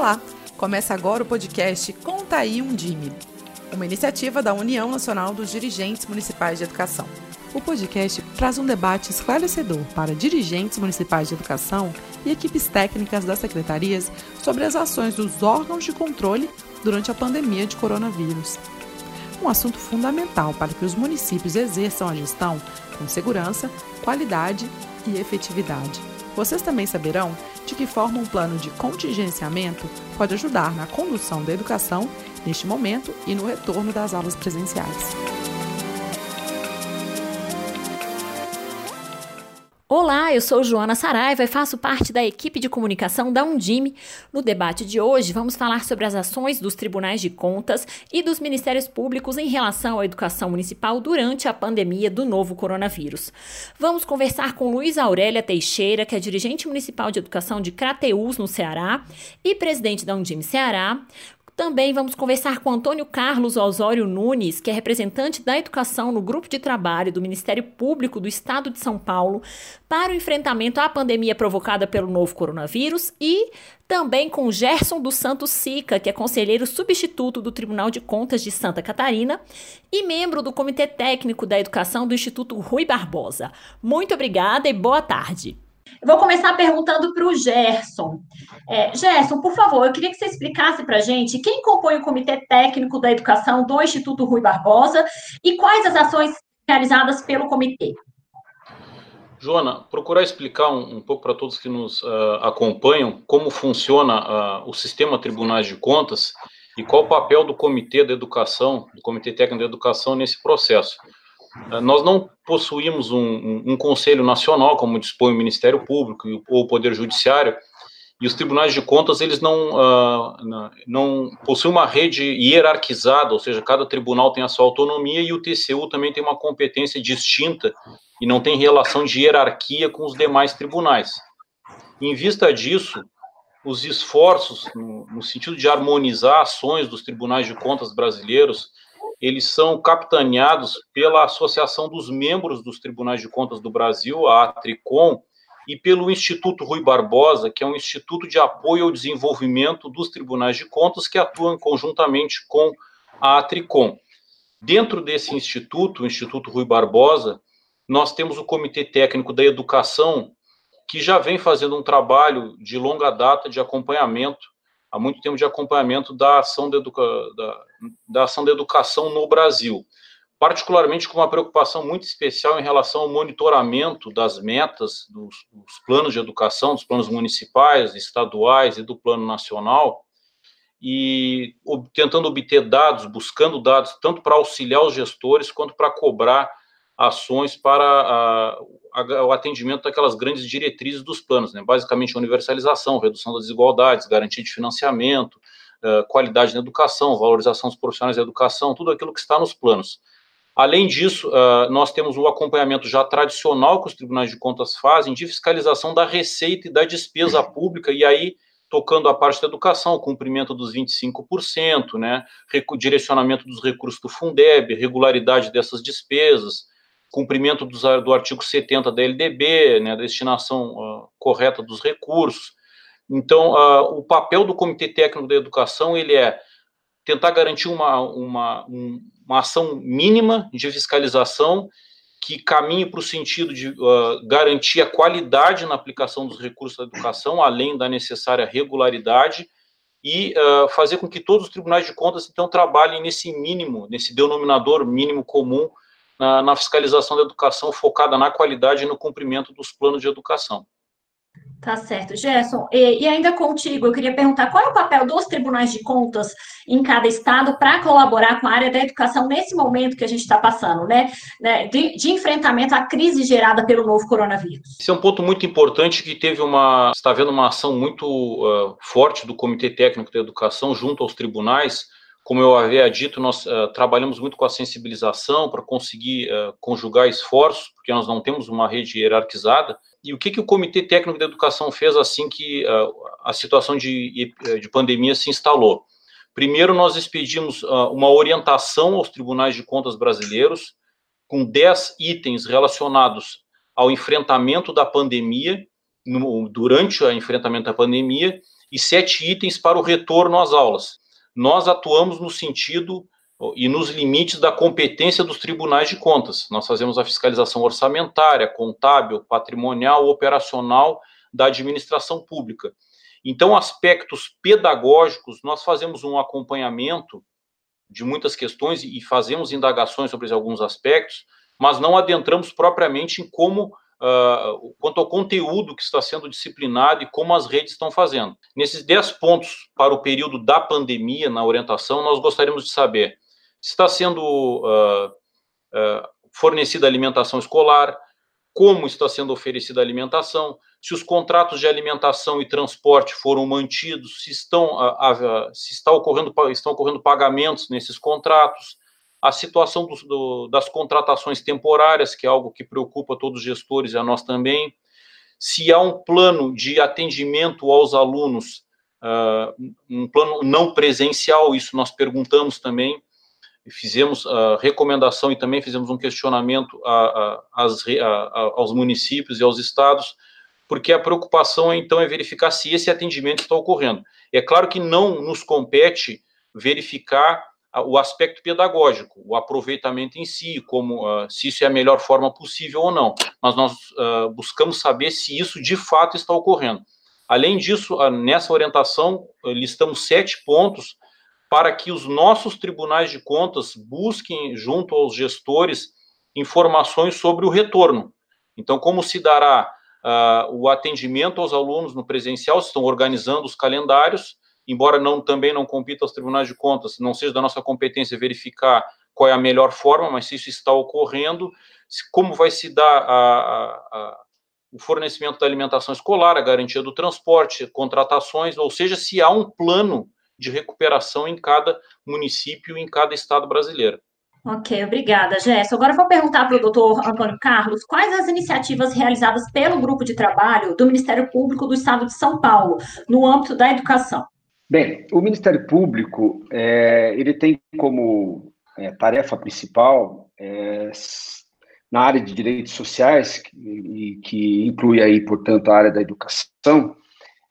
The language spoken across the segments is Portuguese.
Olá! Começa agora o podcast Conta aí um Dime, uma iniciativa da União Nacional dos Dirigentes Municipais de Educação. O podcast traz um debate esclarecedor para dirigentes municipais de educação e equipes técnicas das secretarias sobre as ações dos órgãos de controle durante a pandemia de coronavírus. Um assunto fundamental para que os municípios exerçam a gestão com segurança, qualidade e efetividade. Vocês também saberão de que forma um plano de contingenciamento pode ajudar na condução da educação neste momento e no retorno das aulas presenciais. Olá, eu sou Joana Saraiva e faço parte da equipe de comunicação da Undime. No debate de hoje, vamos falar sobre as ações dos tribunais de contas e dos ministérios públicos em relação à educação municipal durante a pandemia do novo coronavírus. Vamos conversar com Luiz Aurélia Teixeira, que é dirigente municipal de educação de Crateús, no Ceará, e presidente da Undime Ceará, também vamos conversar com Antônio Carlos Osório Nunes, que é representante da educação no grupo de trabalho do Ministério Público do Estado de São Paulo para o enfrentamento à pandemia provocada pelo novo coronavírus e também com Gerson dos Santos Sica, que é conselheiro substituto do Tribunal de Contas de Santa Catarina e membro do Comitê Técnico da Educação do Instituto Rui Barbosa. Muito obrigada e boa tarde. Eu vou começar perguntando para o Gerson. É, Gerson, por favor, eu queria que você explicasse para a gente quem compõe o Comitê Técnico da Educação do Instituto Rui Barbosa e quais as ações realizadas pelo comitê. Joana, procurar explicar um, um pouco para todos que nos uh, acompanham como funciona uh, o sistema Tribunais de Contas e qual o papel do Comitê da Educação, do Comitê Técnico da Educação nesse processo. Nós não possuímos um, um, um, conselho nacional, como dispõe o Ministério Público ou o Poder Judiciário, e os tribunais de contas, eles não, uh, não possuem uma rede hierarquizada, ou seja, cada tribunal tem a sua autonomia e o TCU também tem uma competência distinta e não tem relação de hierarquia com os demais tribunais. Em vista disso, os esforços no, no sentido de harmonizar ações dos tribunais de contas brasileiros eles são capitaneados pela Associação dos Membros dos Tribunais de Contas do Brasil, a Atricom, e pelo Instituto Rui Barbosa, que é um instituto de apoio ao desenvolvimento dos tribunais de contas que atuam conjuntamente com a Atricom. Dentro desse instituto, o Instituto Rui Barbosa, nós temos o Comitê Técnico da Educação, que já vem fazendo um trabalho de longa data de acompanhamento há muito tempo de acompanhamento da ação da, da, da ação da educação no Brasil, particularmente com uma preocupação muito especial em relação ao monitoramento das metas dos, dos planos de educação, dos planos municipais, estaduais e do plano nacional, e tentando obter dados, buscando dados, tanto para auxiliar os gestores quanto para cobrar ações para a, a, o atendimento daquelas grandes diretrizes dos planos, né? basicamente universalização, redução das desigualdades, garantia de financiamento, uh, qualidade na educação, valorização dos profissionais da educação, tudo aquilo que está nos planos. Além disso, uh, nós temos o acompanhamento já tradicional que os tribunais de contas fazem de fiscalização da receita e da despesa pública, e aí tocando a parte da educação, cumprimento dos 25%, né, direcionamento dos recursos do Fundeb, regularidade dessas despesas, cumprimento dos, do artigo 70 da LDB, né, destinação uh, correta dos recursos. Então, uh, o papel do Comitê Técnico da Educação ele é tentar garantir uma, uma, uma ação mínima de fiscalização que caminhe para o sentido de uh, garantir a qualidade na aplicação dos recursos da educação, além da necessária regularidade, e uh, fazer com que todos os tribunais de contas, então, trabalhem nesse mínimo, nesse denominador mínimo comum na, na fiscalização da educação focada na qualidade e no cumprimento dos planos de educação. Tá certo. Gerson, e, e, ainda contigo, eu queria perguntar qual é o papel dos tribunais de contas em cada estado para colaborar com a área da educação nesse momento que a gente está passando, né? né de, de, enfrentamento à crise gerada pelo novo coronavírus. Esse é um ponto muito importante que teve uma. está havendo uma ação muito uh, forte do Comitê Técnico da Educação junto aos tribunais como eu havia dito, nós uh, trabalhamos muito com a sensibilização para conseguir uh, conjugar esforços, porque nós não temos uma rede hierarquizada. E o que, que o Comitê Técnico de Educação fez assim que uh, a situação de, de pandemia se instalou? Primeiro, nós expedimos uma orientação aos tribunais de contas brasileiros com 10 itens relacionados ao enfrentamento da pandemia, no, durante o enfrentamento da pandemia, e sete itens para o retorno às aulas. Nós atuamos no sentido e nos limites da competência dos tribunais de contas. Nós fazemos a fiscalização orçamentária, contábil, patrimonial, operacional da administração pública. Então, aspectos pedagógicos, nós fazemos um acompanhamento de muitas questões e fazemos indagações sobre alguns aspectos, mas não adentramos propriamente em como uh, quanto ao conteúdo que está sendo disciplinado e como as redes estão fazendo. Nesses 10 pontos para o período da pandemia na orientação, nós gostaríamos de saber se está sendo uh, uh, fornecida alimentação escolar, como está sendo oferecida a alimentação, se os contratos de alimentação e transporte foram mantidos, se estão, se está ocorrendo, estão ocorrendo pagamentos nesses contratos, a situação do, do, das contratações temporárias, que é algo que preocupa todos os gestores e a nós também, se há um plano de atendimento aos alunos, uh, um plano não presencial, isso nós perguntamos também, fizemos a recomendação e também fizemos um questionamento a, a, a, aos municípios e aos estados, porque a preocupação então é verificar se esse atendimento está ocorrendo. É claro que não nos compete verificar o aspecto pedagógico, o aproveitamento em si, como uh, se isso é a melhor forma possível ou não. Mas nós uh, buscamos saber se isso de fato está ocorrendo. Além disso, uh, nessa orientação listamos sete pontos para que os nossos tribunais de contas busquem junto aos gestores informações sobre o retorno. Então, como se dará o atendimento aos alunos no presencial? Estão organizando os calendários embora não também não compita aos tribunais de contas, não seja da nossa competência verificar qual é a melhor forma, mas se isso está ocorrendo, como vai se dar a, a, a, o fornecimento da alimentação escolar, a garantia do transporte, contratações, ou seja, se há um plano de recuperação em cada município, em cada estado brasileiro. Ok, obrigada, Jéssica. Agora vou perguntar para o doutor Antônio Carlos quais as iniciativas realizadas pelo grupo de trabalho do Ministério Público do Estado de São Paulo no âmbito da educação. Bem, o Ministério Público é, ele tem como é, tarefa principal é, na área de direitos sociais que, que inclui aí, portanto, a área da educação,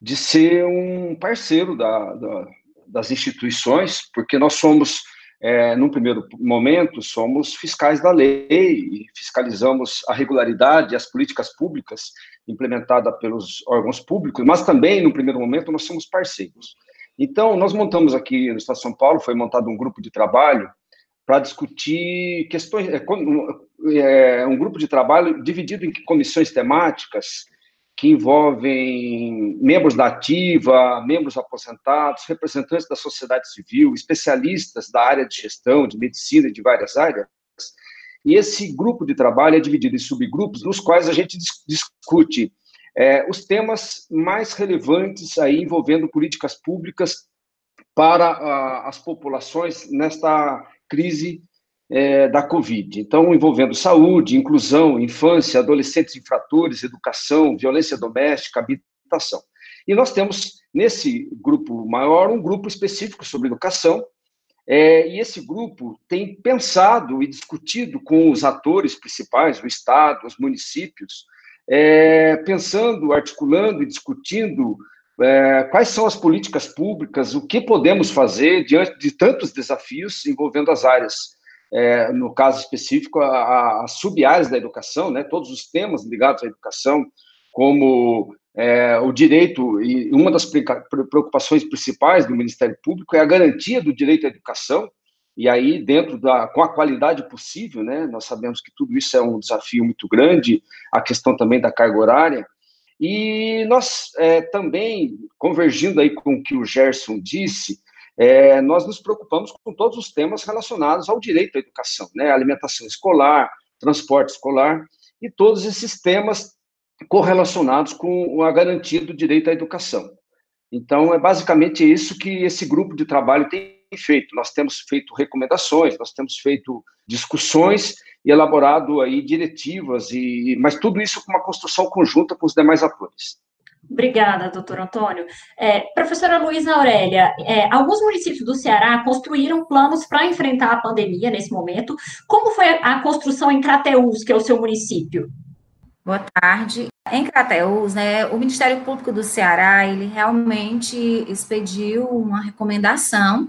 de ser um parceiro da, da, das instituições, porque nós somos, é, num primeiro momento, somos fiscais da lei e fiscalizamos a regularidade e as políticas públicas implementadas pelos órgãos públicos, mas também, no primeiro momento, nós somos parceiros. Então, nós montamos aqui no Estado de São Paulo, foi montado um grupo de trabalho para discutir questões, é, é, um grupo de trabalho dividido em comissões temáticas que envolvem membros da ativa, membros aposentados, representantes da sociedade civil, especialistas da área de gestão, de medicina e de várias áreas. E esse grupo de trabalho é dividido em subgrupos, nos quais a gente discute é, os temas mais relevantes aí envolvendo políticas públicas para a, as populações nesta crise é, da Covid. Então, envolvendo saúde, inclusão, infância, adolescentes infratores, educação, violência doméstica, habitação. E nós temos, nesse grupo maior, um grupo específico sobre educação, é, e esse grupo tem pensado e discutido com os atores principais, o Estado, os municípios, é, pensando, articulando e discutindo é, quais são as políticas públicas, o que podemos fazer diante de tantos desafios envolvendo as áreas, é, no caso específico, as sub-áreas da educação, né, todos os temas ligados à educação, como é, o direito, e uma das preocupações principais do Ministério Público é a garantia do direito à educação, e aí dentro da com a qualidade possível, né? Nós sabemos que tudo isso é um desafio muito grande, a questão também da carga horária. E nós é, também convergindo aí com o que o Gerson disse, é, nós nos preocupamos com todos os temas relacionados ao direito à educação, né? Alimentação escolar, transporte escolar e todos esses temas correlacionados com a garantia do direito à educação. Então, é basicamente isso que esse grupo de trabalho tem feito. Nós temos feito recomendações, nós temos feito discussões e elaborado aí diretivas, e, mas tudo isso com uma construção conjunta com os demais atores. Obrigada, doutor Antônio. É, professora Luísa Aurélia, é, alguns municípios do Ceará construíram planos para enfrentar a pandemia nesse momento. Como foi a construção em Crateús, que é o seu município? Boa tarde. Em Crateus, né, o Ministério Público do Ceará, ele realmente expediu uma recomendação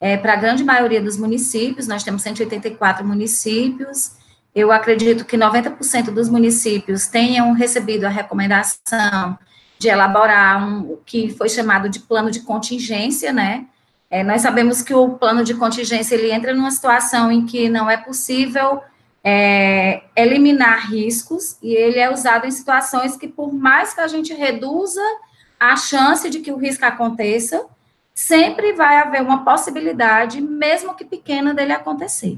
é, para a grande maioria dos municípios, nós temos 184 municípios, eu acredito que 90% dos municípios tenham recebido a recomendação de elaborar um, o que foi chamado de plano de contingência, né, é, nós sabemos que o plano de contingência, ele entra numa situação em que não é possível é, eliminar riscos, e ele é usado em situações que, por mais que a gente reduza a chance de que o risco aconteça, sempre vai haver uma possibilidade, mesmo que pequena, dele acontecer.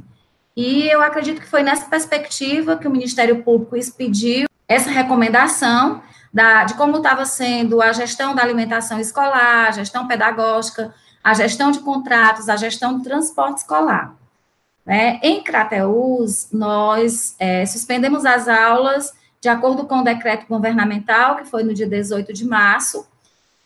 E eu acredito que foi nessa perspectiva que o Ministério Público expediu essa recomendação da, de como estava sendo a gestão da alimentação escolar, a gestão pedagógica, a gestão de contratos, a gestão do transporte escolar. Né? Em Crateus, nós é, suspendemos as aulas de acordo com o decreto governamental, que foi no dia 18 de março,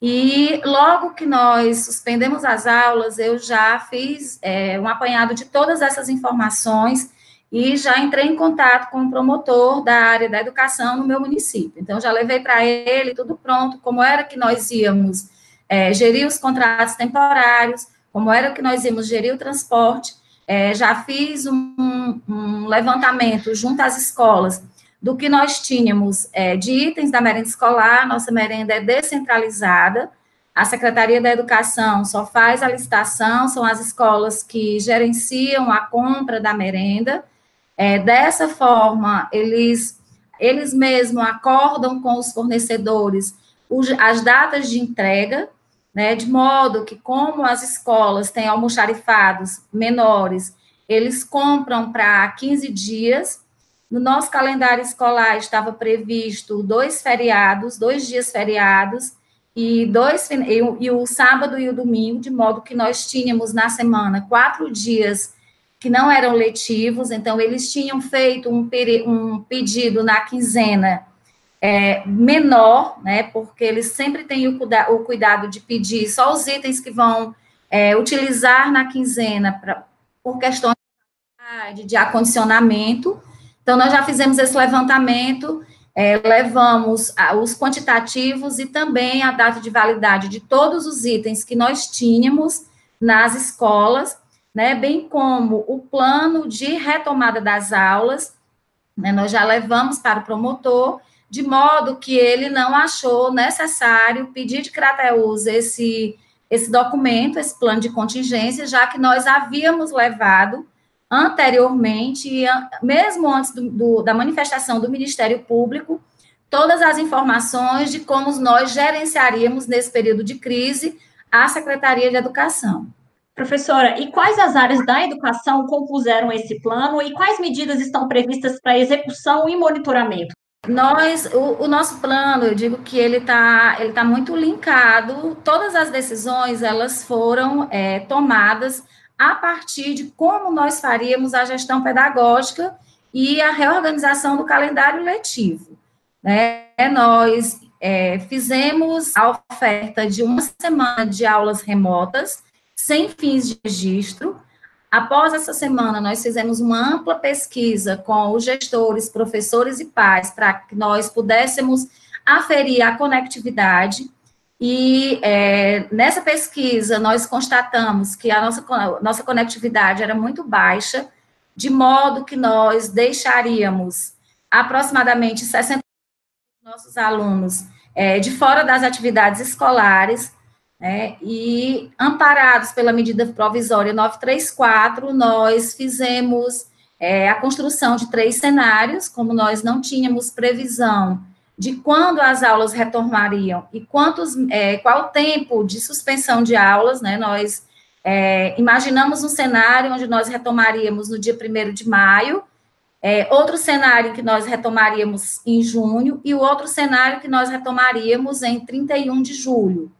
e logo que nós suspendemos as aulas, eu já fiz é, um apanhado de todas essas informações e já entrei em contato com o promotor da área da educação no meu município. Então, já levei para ele tudo pronto, como era que nós íamos é, gerir os contratos temporários, como era que nós íamos gerir o transporte. É, já fiz um, um, levantamento junto às escolas do que nós tínhamos é, de itens da merenda escolar, nossa merenda é descentralizada, a Secretaria da Educação só faz a licitação, são as escolas que gerenciam a compra da merenda. É, dessa forma, eles, eles mesmos acordam com os fornecedores as datas de entrega, né, de modo que, como as escolas têm almoxarifados menores, eles compram para 15 dias. No nosso calendário escolar estava previsto dois feriados, dois dias feriados, e, dois, e, e o sábado e o domingo, de modo que nós tínhamos na semana quatro dias que não eram letivos, então eles tinham feito um, um pedido na quinzena é, menor, né, porque eles sempre têm o, cuida o, cuidado de pedir só os itens que vão é, utilizar na quinzena pra, por questões de, de acondicionamento. Então, nós já fizemos esse levantamento, é, levamos os quantitativos e também a data de validade de todos os itens que nós tínhamos nas escolas, né, bem como o plano de retomada das aulas, né, nós já levamos para o promotor de modo que ele não achou necessário pedir de Crateus esse, esse documento, esse plano de contingência, já que nós havíamos levado anteriormente, mesmo antes do, do, da manifestação do Ministério Público, todas as informações de como nós gerenciaríamos nesse período de crise a Secretaria de Educação. Professora, e quais as áreas da educação compuseram esse plano e quais medidas estão previstas para execução e monitoramento? Nós, o, o, nosso plano, eu digo que ele está ele tá muito linkado, todas as decisões, elas foram é, tomadas a partir de como nós faríamos a gestão pedagógica e a reorganização do calendário letivo. Né? Nós é, fizemos a oferta de uma semana de aulas remotas, sem fins de registro, Após essa semana, nós fizemos uma ampla pesquisa com os gestores, professores e pais, para que nós pudéssemos aferir a conectividade. E é, nessa pesquisa, nós constatamos que a nossa, nossa conectividade era muito baixa, de modo que nós deixaríamos aproximadamente 60% dos nossos alunos é, de fora das atividades escolares, né? E, amparados pela medida provisória 934, nós fizemos é, a construção de três cenários, como nós não tínhamos previsão de quando as aulas retornariam e quantos, é, qual o tempo de suspensão de aulas, né? Nós é, imaginamos um cenário onde nós retomaríamos no dia 1 de maio, é, outro cenário que nós retomaríamos em junho, e o outro cenário que nós retomaríamos em 31 de julho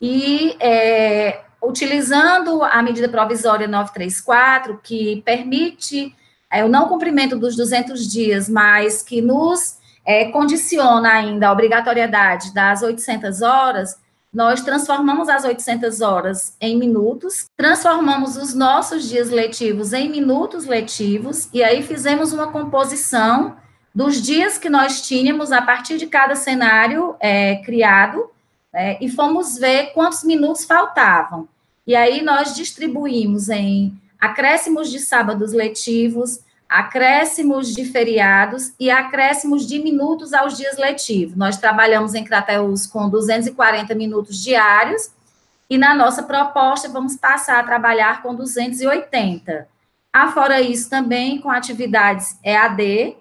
e é, utilizando a medida provisória 934, que permite é, o não cumprimento dos 200 dias, mas que nos é, condiciona ainda a obrigatoriedade das 800 horas, nós transformamos as 800 horas em minutos, transformamos os nossos dias letivos em minutos letivos, e aí fizemos uma composição dos dias que nós tínhamos a partir de cada cenário é, criado é, e fomos ver quantos minutos faltavam. E aí nós distribuímos em acréscimos de sábados letivos, acréscimos de feriados e acréscimos de minutos aos dias letivos. Nós trabalhamos em Crateus com 240 minutos diários e na nossa proposta vamos passar a trabalhar com 280. Afora isso, também com atividades EAD,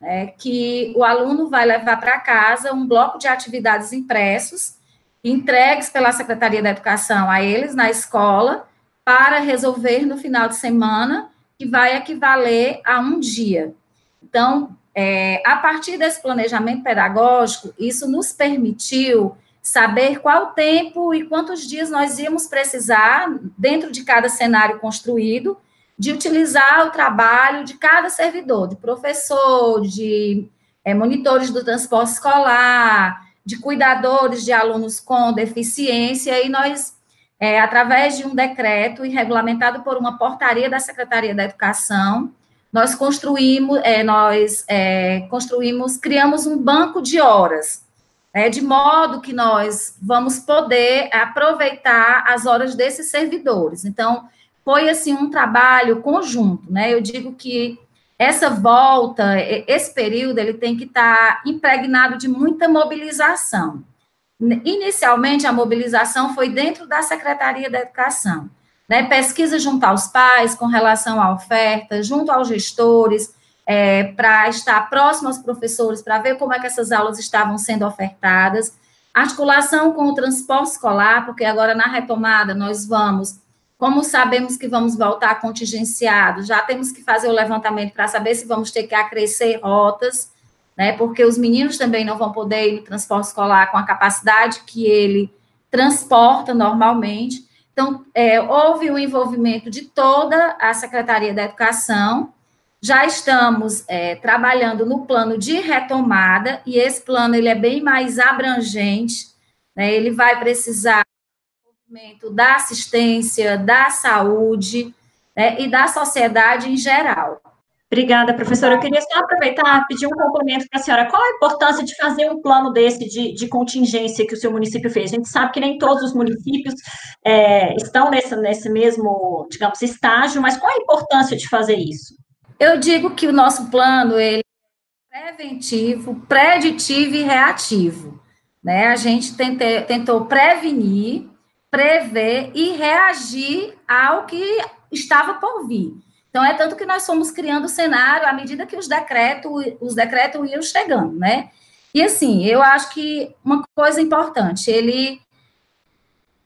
né, que o aluno vai levar para casa um bloco de atividades impressos, entregues pela Secretaria da Educação a eles na escola, para resolver no final de semana, que vai equivaler a um dia. Então, é, a partir desse planejamento pedagógico, isso nos permitiu saber qual tempo e quantos dias nós íamos precisar, dentro de cada cenário construído, de utilizar o trabalho de cada servidor, de professor, de é, monitores do transporte escolar, de cuidadores de alunos com deficiência, e nós, é, através de um decreto e regulamentado por uma portaria da Secretaria da Educação, nós construímos, é, nós é, construímos, criamos um banco de horas, é, de modo que nós vamos poder aproveitar as horas desses servidores. Então, foi assim um trabalho conjunto, né? Eu digo que essa volta, esse período, ele tem que estar tá impregnado de muita mobilização. Inicialmente, a mobilização foi dentro da Secretaria da Educação, né? Pesquisa junto aos pais com relação à oferta, junto aos gestores, é, para estar próximo aos professores, para ver como é que essas aulas estavam sendo ofertadas. Articulação com o transporte escolar, porque agora na retomada nós vamos como sabemos que vamos voltar contingenciado, já temos que fazer o levantamento para saber se vamos ter que acrescer rotas, né? Porque os meninos também não vão poder ir no transporte escolar com a capacidade que ele transporta normalmente. Então, é, houve o envolvimento de toda a Secretaria da Educação. Já estamos é, trabalhando no plano de retomada, e esse plano ele é bem mais abrangente, né? ele vai precisar da assistência, da saúde né, e da sociedade em geral. Obrigada, professora. Eu queria só aproveitar pedir um complemento para a senhora. Qual a importância de fazer um plano desse de, de contingência que o seu município fez? A gente sabe que nem todos os municípios é, estão nesse, nesse mesmo, digamos, estágio, mas qual a importância de fazer isso? Eu digo que o nosso plano ele é preventivo, preditivo e reativo. Né? A gente tente, tentou prevenir prever e reagir ao que estava por vir. Então, é tanto que nós fomos criando o cenário à medida que os decretos, os decretos iam chegando, né? E assim, eu acho que uma coisa importante, ele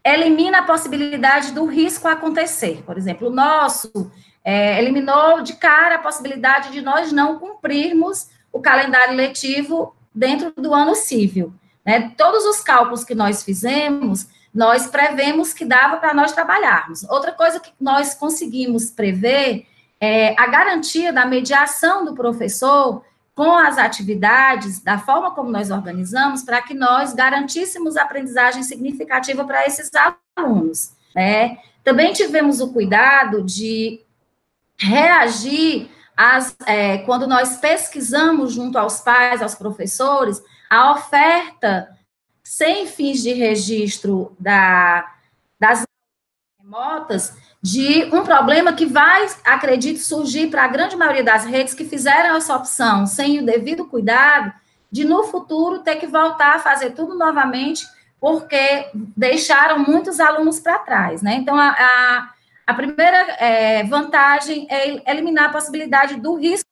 elimina a possibilidade do risco acontecer. Por exemplo, o nosso é, eliminou de cara a possibilidade de nós não cumprirmos o calendário letivo dentro do ano civil. Né? Todos os cálculos que nós fizemos nós prevemos que dava para nós trabalharmos. Outra coisa que nós conseguimos prever é a garantia da mediação do professor com as atividades, da forma como nós organizamos, para que nós garantíssemos aprendizagem significativa para esses alunos. Né? Também tivemos o cuidado de reagir às, é, quando nós pesquisamos junto aos pais, aos professores, a oferta sem fins de registro da, das remotas de um problema que vai, acredito, surgir para a grande maioria das redes que fizeram essa opção sem o devido cuidado, de no futuro ter que voltar a fazer tudo novamente, porque deixaram muitos alunos para trás, né? Então, a, a, a primeira é, vantagem é eliminar a possibilidade do risco,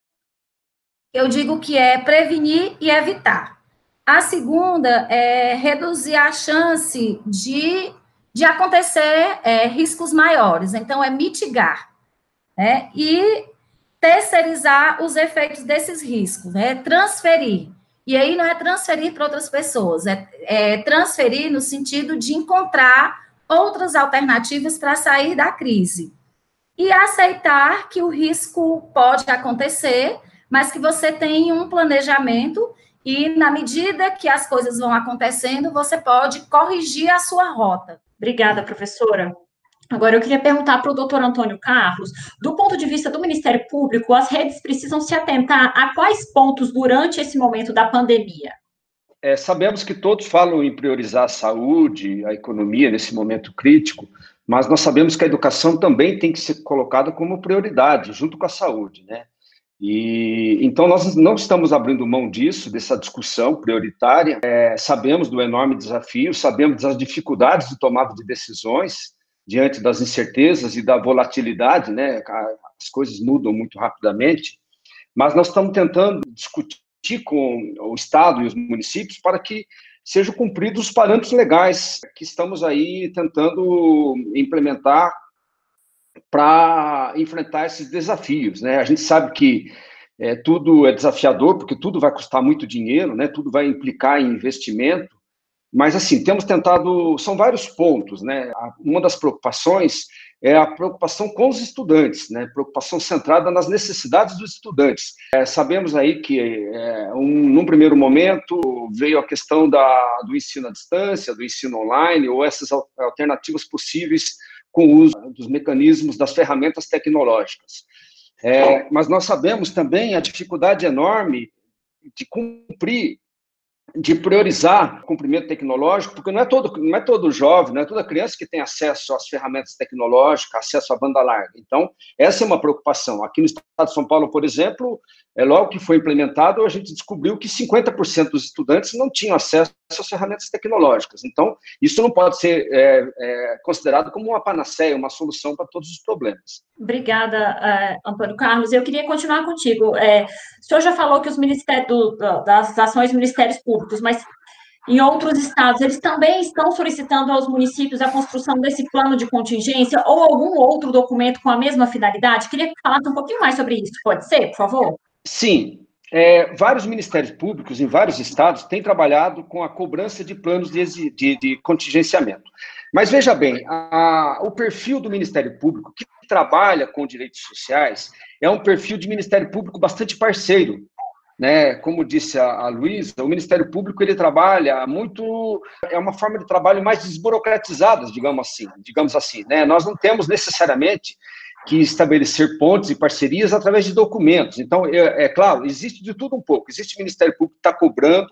eu digo que é prevenir e evitar. A segunda é reduzir a chance de, de acontecer é, riscos maiores, então é mitigar, né? E terceirizar os efeitos desses riscos, né? Transferir. E aí não é transferir para outras pessoas, é, é transferir no sentido de encontrar outras alternativas para sair da crise. E aceitar que o risco pode acontecer, mas que você tem um planejamento e na medida que as coisas vão acontecendo, você pode corrigir a sua rota. Obrigada, professora. Agora, eu queria perguntar para o doutor Antônio Carlos, do ponto de vista do Ministério Público, as redes precisam se atentar a quais pontos durante esse momento da pandemia? É, sabemos que todos falam em priorizar a saúde, a economia nesse momento crítico, mas nós sabemos que a educação também tem que ser colocada como prioridade, junto com a saúde, né? E então nós não estamos abrindo mão disso, dessa discussão prioritária. É, sabemos do enorme desafio, sabemos das dificuldades de tomada de decisões diante das incertezas e da volatilidade, né? As coisas mudam muito rapidamente, mas nós estamos tentando discutir com o Estado e os municípios para que sejam cumpridos os parâmetros legais que estamos aí tentando implementar para enfrentar esses desafios. Né? A gente sabe que é, tudo é desafiador, porque tudo vai custar muito dinheiro, né? tudo vai implicar em investimento, mas, assim, temos tentado, são vários pontos, né? Uma das preocupações é a preocupação com os estudantes, né? Preocupação centrada nas necessidades dos estudantes. É, sabemos aí que, é, um, num primeiro momento, veio a questão da, do ensino à distância, do ensino online, ou essas alternativas possíveis com o uso dos mecanismos, das ferramentas tecnológicas. É, mas nós sabemos também a dificuldade enorme de cumprir de priorizar o cumprimento tecnológico, porque não é todo não é todo jovem, não é toda criança que tem acesso às ferramentas tecnológicas, acesso à banda larga. Então, essa é uma preocupação. Aqui no estado de São Paulo, por exemplo, é logo que foi implementado, a gente descobriu que 50% dos estudantes não tinham acesso às ferramentas tecnológicas. Então, isso não pode ser é, é, considerado como uma panaceia, uma solução para todos os problemas. Obrigada, uh, Antônio Carlos. Eu queria continuar contigo. É, o senhor já falou que os ministérios das ações ministérios públicos, mas em outros estados, eles também estão solicitando aos municípios a construção desse plano de contingência ou algum outro documento com a mesma finalidade? Queria que falasse um pouquinho mais sobre isso, pode ser, por favor? Sim. É, vários ministérios públicos em vários estados têm trabalhado com a cobrança de planos de, de, de contingenciamento. Mas veja bem, a, o perfil do Ministério Público, que trabalha com direitos sociais, é um perfil de Ministério Público bastante parceiro. Né? Como disse a, a Luísa, o Ministério Público ele trabalha muito, é uma forma de trabalho mais desburocratizada, digamos assim, digamos assim. Né? Nós não temos necessariamente que estabelecer pontes e parcerias através de documentos. Então, é, é claro, existe de tudo um pouco. Existe o Ministério Público que está cobrando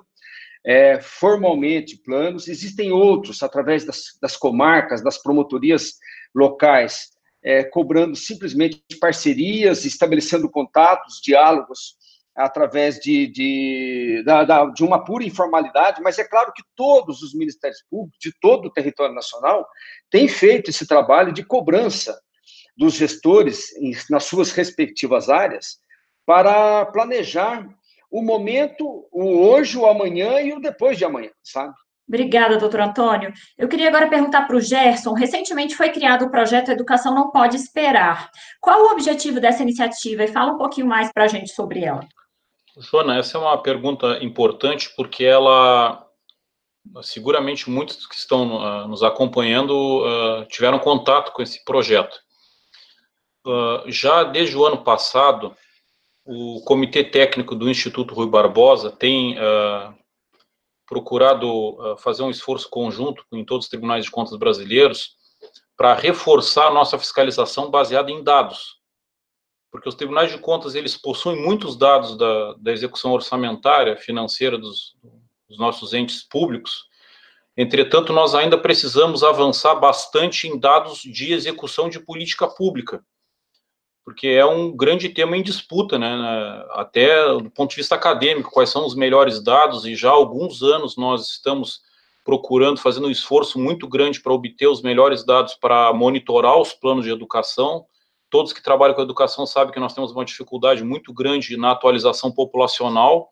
é, formalmente planos, existem outros, através das, das comarcas, das promotorias locais, é, cobrando simplesmente parcerias, estabelecendo contatos, diálogos, através de, de, de uma pura informalidade, mas é claro que todos os ministérios públicos, de todo o território nacional, têm feito esse trabalho de cobrança dos gestores nas suas respectivas áreas para planejar o momento, o hoje, o amanhã e o depois de amanhã, sabe? Obrigada, doutor Antônio. Eu queria agora perguntar para o Gerson. Recentemente foi criado o projeto Educação Não Pode Esperar. Qual o objetivo dessa iniciativa? E fala um pouquinho mais para a gente sobre ela. Joana, essa é uma pergunta importante porque ela seguramente muitos que estão uh, nos acompanhando uh, tiveram contato com esse projeto. Uh, já desde o ano passado, o Comitê Técnico do Instituto Rui Barbosa tem procurado fazer um esforço conjunto em todos os tribunais de contas brasileiros para reforçar a nossa fiscalização baseada em dados porque os tribunais de contas eles possuem muitos dados da, da execução orçamentária financeira dos, dos nossos entes públicos. Entretanto, nós ainda precisamos avançar bastante em dados de execução de política pública, porque é um grande tema em disputa, né? Até do ponto de vista acadêmico, quais são os melhores dados, e já há alguns anos nós estamos procurando, fazendo um esforço muito grande para obter os melhores dados para monitorar os planos de educação, Todos que trabalham com educação sabem que nós temos uma dificuldade muito grande na atualização populacional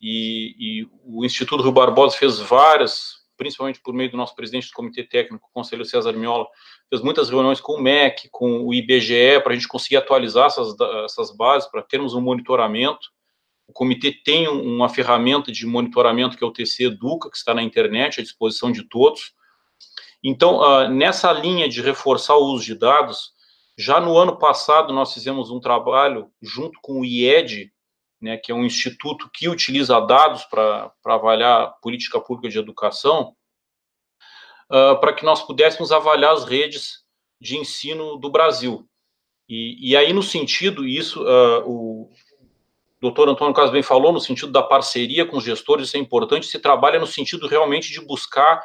e, e o Instituto Rio Barbosa fez várias, principalmente por meio do nosso presidente do Comitê Técnico, o Conselho César Miola, fez muitas reuniões com o MEC, com o IBGE, para a gente conseguir atualizar essas, essas bases, para termos um monitoramento. O comitê tem uma ferramenta de monitoramento que é o TC Educa, que está na internet, à disposição de todos. Então, uh, nessa linha de reforçar o uso de dados, já no ano passado, nós fizemos um trabalho junto com o IED, né, que é um instituto que utiliza dados para avaliar política pública de educação, uh, para que nós pudéssemos avaliar as redes de ensino do Brasil. E, e aí, no sentido, isso uh, o doutor Antônio Carlos falou, no sentido da parceria com os gestores, isso é importante, se trabalha no sentido realmente de buscar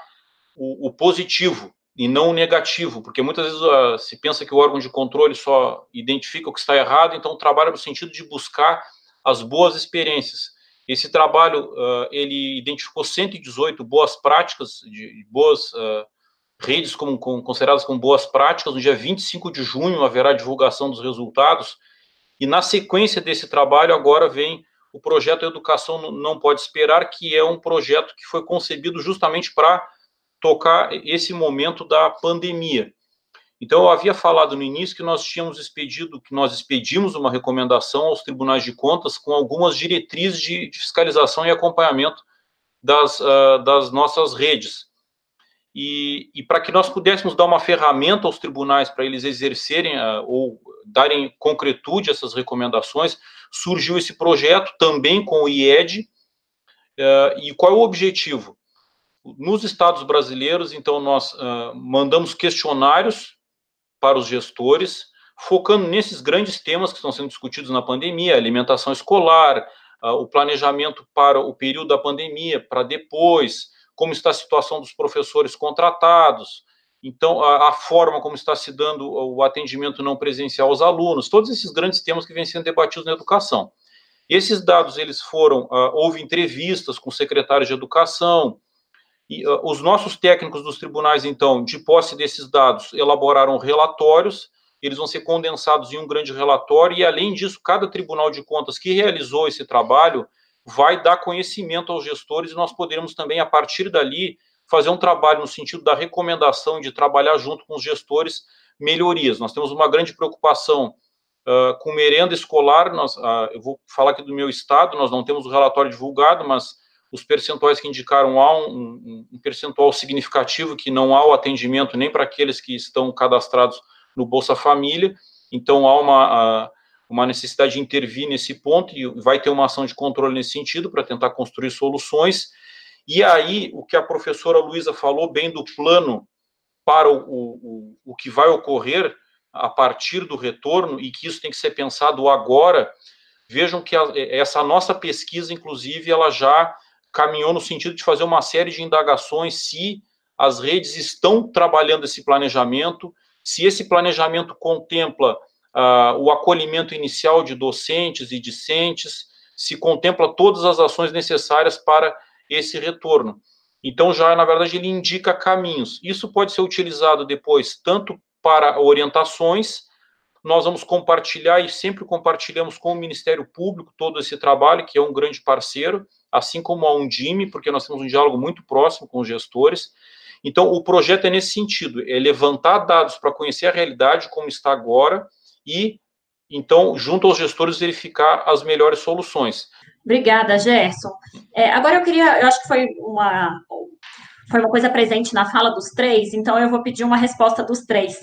o, o positivo e não o negativo, porque muitas vezes uh, se pensa que o órgão de controle só identifica o que está errado, então trabalha no sentido de buscar as boas experiências. Esse trabalho, uh, ele identificou 118 boas práticas, de, de boas uh, redes como, como, consideradas como boas práticas. No dia 25 de junho haverá divulgação dos resultados. E na sequência desse trabalho, agora vem o projeto Educação Não Pode Esperar, que é um projeto que foi concebido justamente para tocar esse momento da pandemia. Então, eu havia falado no início que nós tínhamos expedido, que nós expedimos uma recomendação aos tribunais de contas com algumas diretrizes de, fiscalização e acompanhamento das, uh, das nossas redes. E, e para que nós pudéssemos dar uma ferramenta aos tribunais para eles exercerem uh, ou darem concretude a essas recomendações, surgiu esse projeto também com o IED. Uh, e qual é o objetivo? Nos estados brasileiros, então, nós mandamos questionários para os gestores, focando nesses grandes temas que estão sendo discutidos na pandemia, alimentação escolar, uh, o planejamento para o período da pandemia, para depois, como está a situação dos professores contratados, então a, a, forma como está se dando o atendimento não presencial aos alunos, todos esses grandes temas que vêm sendo debatidos na educação. Esses dados eles foram, uh, houve entrevistas com secretários de educação, e, uh, os nossos técnicos dos tribunais, então, de posse desses dados, elaboraram relatórios, eles vão ser condensados em um grande relatório, e além disso, cada tribunal de contas que realizou esse trabalho vai dar conhecimento aos gestores, e nós poderemos também, a partir dali, fazer um trabalho no sentido da recomendação de trabalhar junto com os gestores melhorias. Nós temos uma grande preocupação uh, com merenda escolar, nós, uh, eu vou falar aqui do meu estado, nós não temos o relatório divulgado, mas os percentuais que indicaram há um, um, percentual significativo que não há o atendimento nem para aqueles que estão cadastrados no Bolsa Família, então há uma, uma necessidade de intervir nesse ponto e vai ter uma ação de controle nesse sentido para tentar construir soluções. E aí, o que a professora Luísa falou bem do plano para o, o, o que vai ocorrer a partir do retorno e que isso tem que ser pensado agora. Vejam que a, essa nossa pesquisa, inclusive, ela já caminhou no sentido de fazer uma série de indagações se as redes estão trabalhando esse planejamento, se esse planejamento contempla uh, o acolhimento inicial de docentes e discentes, se contempla todas as ações necessárias para esse retorno. Então, já, na verdade, ele indica caminhos. Isso pode ser utilizado depois tanto para orientações, nós vamos compartilhar e sempre compartilhamos com o Ministério Público todo esse trabalho, que é um grande parceiro, assim como a Undime, porque nós temos um diálogo muito próximo com os gestores. Então, o projeto é nesse sentido, é levantar dados para conhecer a realidade como está agora e, então, junto aos gestores, verificar as melhores soluções. Obrigada, Gerson. É, agora eu queria, eu acho que foi uma, foi uma coisa presente na fala dos três, então eu vou pedir uma resposta dos três,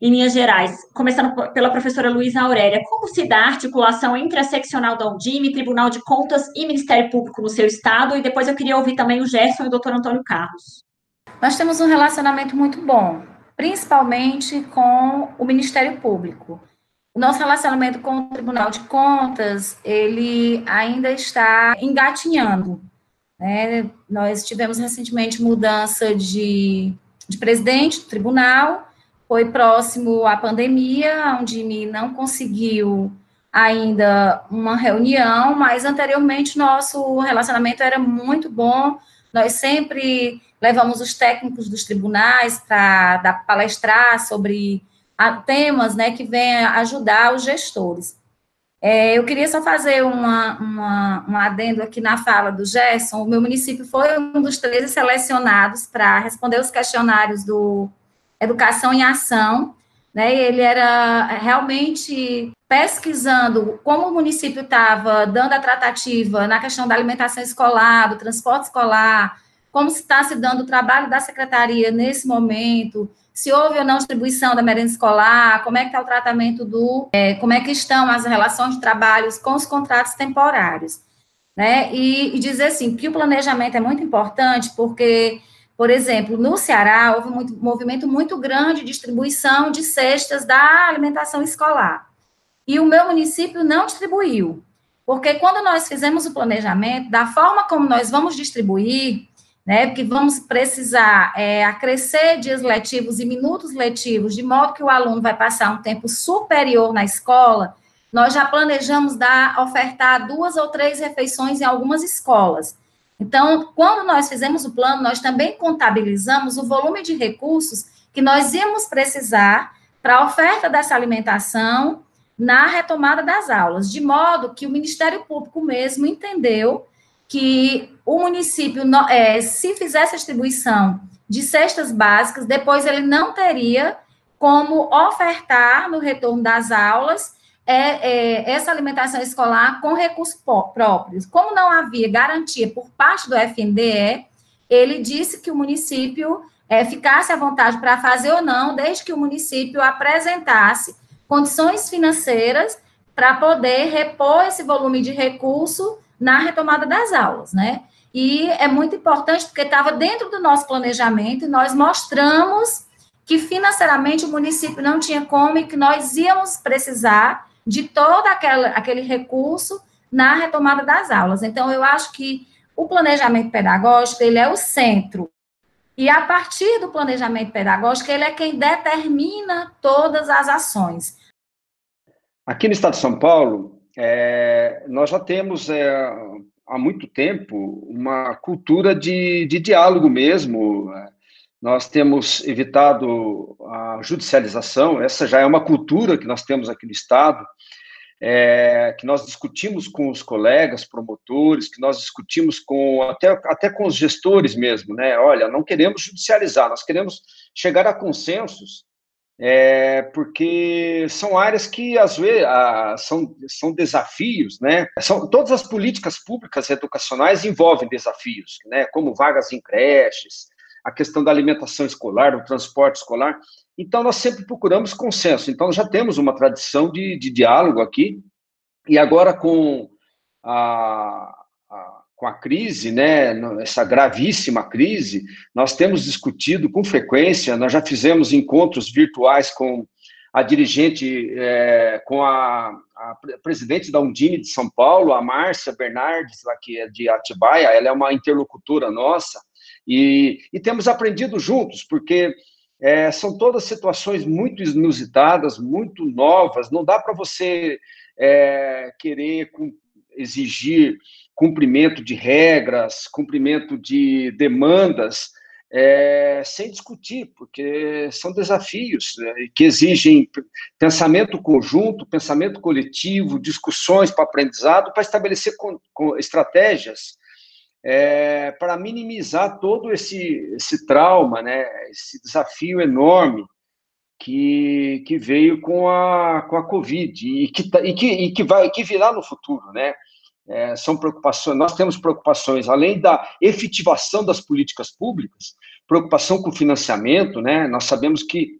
em linhas gerais. Começando pela professora Luísa Aurélia, como se dá a articulação entre a seccional da Undime, Tribunal de Contas e Ministério Público no seu estado? E depois eu queria ouvir também o Gerson e o doutor Antônio Carlos. Nós temos um relacionamento muito bom, principalmente com o Ministério Público. Nosso relacionamento com o Tribunal de Contas, ele ainda está engatinhando. Né? Nós tivemos recentemente mudança de, de presidente do tribunal, foi próximo à pandemia, onde me não conseguiu ainda uma reunião, mas anteriormente nosso relacionamento era muito bom. Nós sempre levamos os técnicos dos tribunais para palestrar sobre temas né, que venham ajudar os gestores. É, eu queria só fazer uma, uma, um adendo aqui na fala do Gerson. O meu município foi um dos 13 selecionados para responder os questionários do Educação em Ação. Né, ele era realmente pesquisando como o município estava dando a tratativa na questão da alimentação escolar, do transporte escolar, como está se dando o trabalho da secretaria nesse momento, se houve ou não distribuição da merenda escolar, como é que está o tratamento do, é, como é que estão as relações de trabalhos com os contratos temporários, né? E, e dizer assim que o planejamento é muito importante porque Por exemplo, no Ceará, houve um movimento muito grande de distribuição de cestas da alimentação escolar. E o meu município não distribuiu. Porque quando nós fizemos o planejamento, da forma como nós vamos distribuir, né, porque vamos precisar é, acrescer dias letivos e minutos letivos, de modo que o aluno vai passar um tempo superior na escola, nós já planejamos dar, ofertar duas ou três refeições em algumas escolas. Então, quando nós fizemos o plano, nós também contabilizamos o volume de recursos que nós íamos precisar para a oferta dessa alimentação na retomada das aulas, de modo que o Ministério Público mesmo entendeu que o município, é, se fizesse a distribuição de cestas básicas, depois ele não teria como ofertar no retorno das aulas é, é, essa alimentação escolar com recursos próprios. Como não havia garantia por parte do FNDE, ele disse que o município é, ficasse à vontade para fazer ou não, desde que o município apresentasse condições financeiras para poder repor esse volume de recurso na retomada das aulas, né? E é muito importante porque estava dentro do nosso planejamento e nós mostramos que financeiramente o município não tinha como e que nós íamos precisar de todo aquele, aquele recurso na retomada das aulas. Então, eu acho que o planejamento pedagógico, ele é o centro. E a partir do planejamento pedagógico, ele é quem determina todas as ações. Aqui no Estado de São Paulo, é, nós já temos é, há muito tempo uma cultura de, de diálogo mesmo. Nós temos evitado a judicialização, essa já é uma cultura que nós temos aqui no Estado, é, que nós discutimos com os colegas promotores, que nós discutimos com até, até com os gestores mesmo, né? Olha, não queremos judicializar, nós queremos chegar a consensos, é, porque são áreas que às vezes a, são, são desafios, né? São, todas as políticas públicas educacionais envolvem desafios, né? Como vagas em creches, a questão da alimentação escolar, do transporte escolar. Então, nós sempre procuramos consenso. Então, já temos uma tradição de, de diálogo aqui, e agora com a, com a crise, né, essa gravíssima crise, nós temos discutido com frequência, nós já fizemos encontros virtuais com a dirigente, é, com a, a, presidente da Undine de São Paulo, a Márcia Bernardes, lá que é de Atibaia, ela é uma interlocutora nossa, e, e temos aprendido juntos, porque é, são todas situações muito inusitadas, muito novas, não dá para você é, querer exigir cumprimento de regras, cumprimento de demandas, é, sem discutir, porque são desafios né, que exigem pensamento conjunto, pensamento coletivo, discussões para aprendizado, para estabelecer com, com estratégias é, para minimizar todo esse, esse trauma, né, esse desafio enorme que, que veio com a, com a Covid e que, tá, e que, e que, vai, que virá no futuro, né? É, são preocupações, nós temos preocupações, além da efetivação das políticas públicas, preocupação com o financiamento, né? Nós sabemos que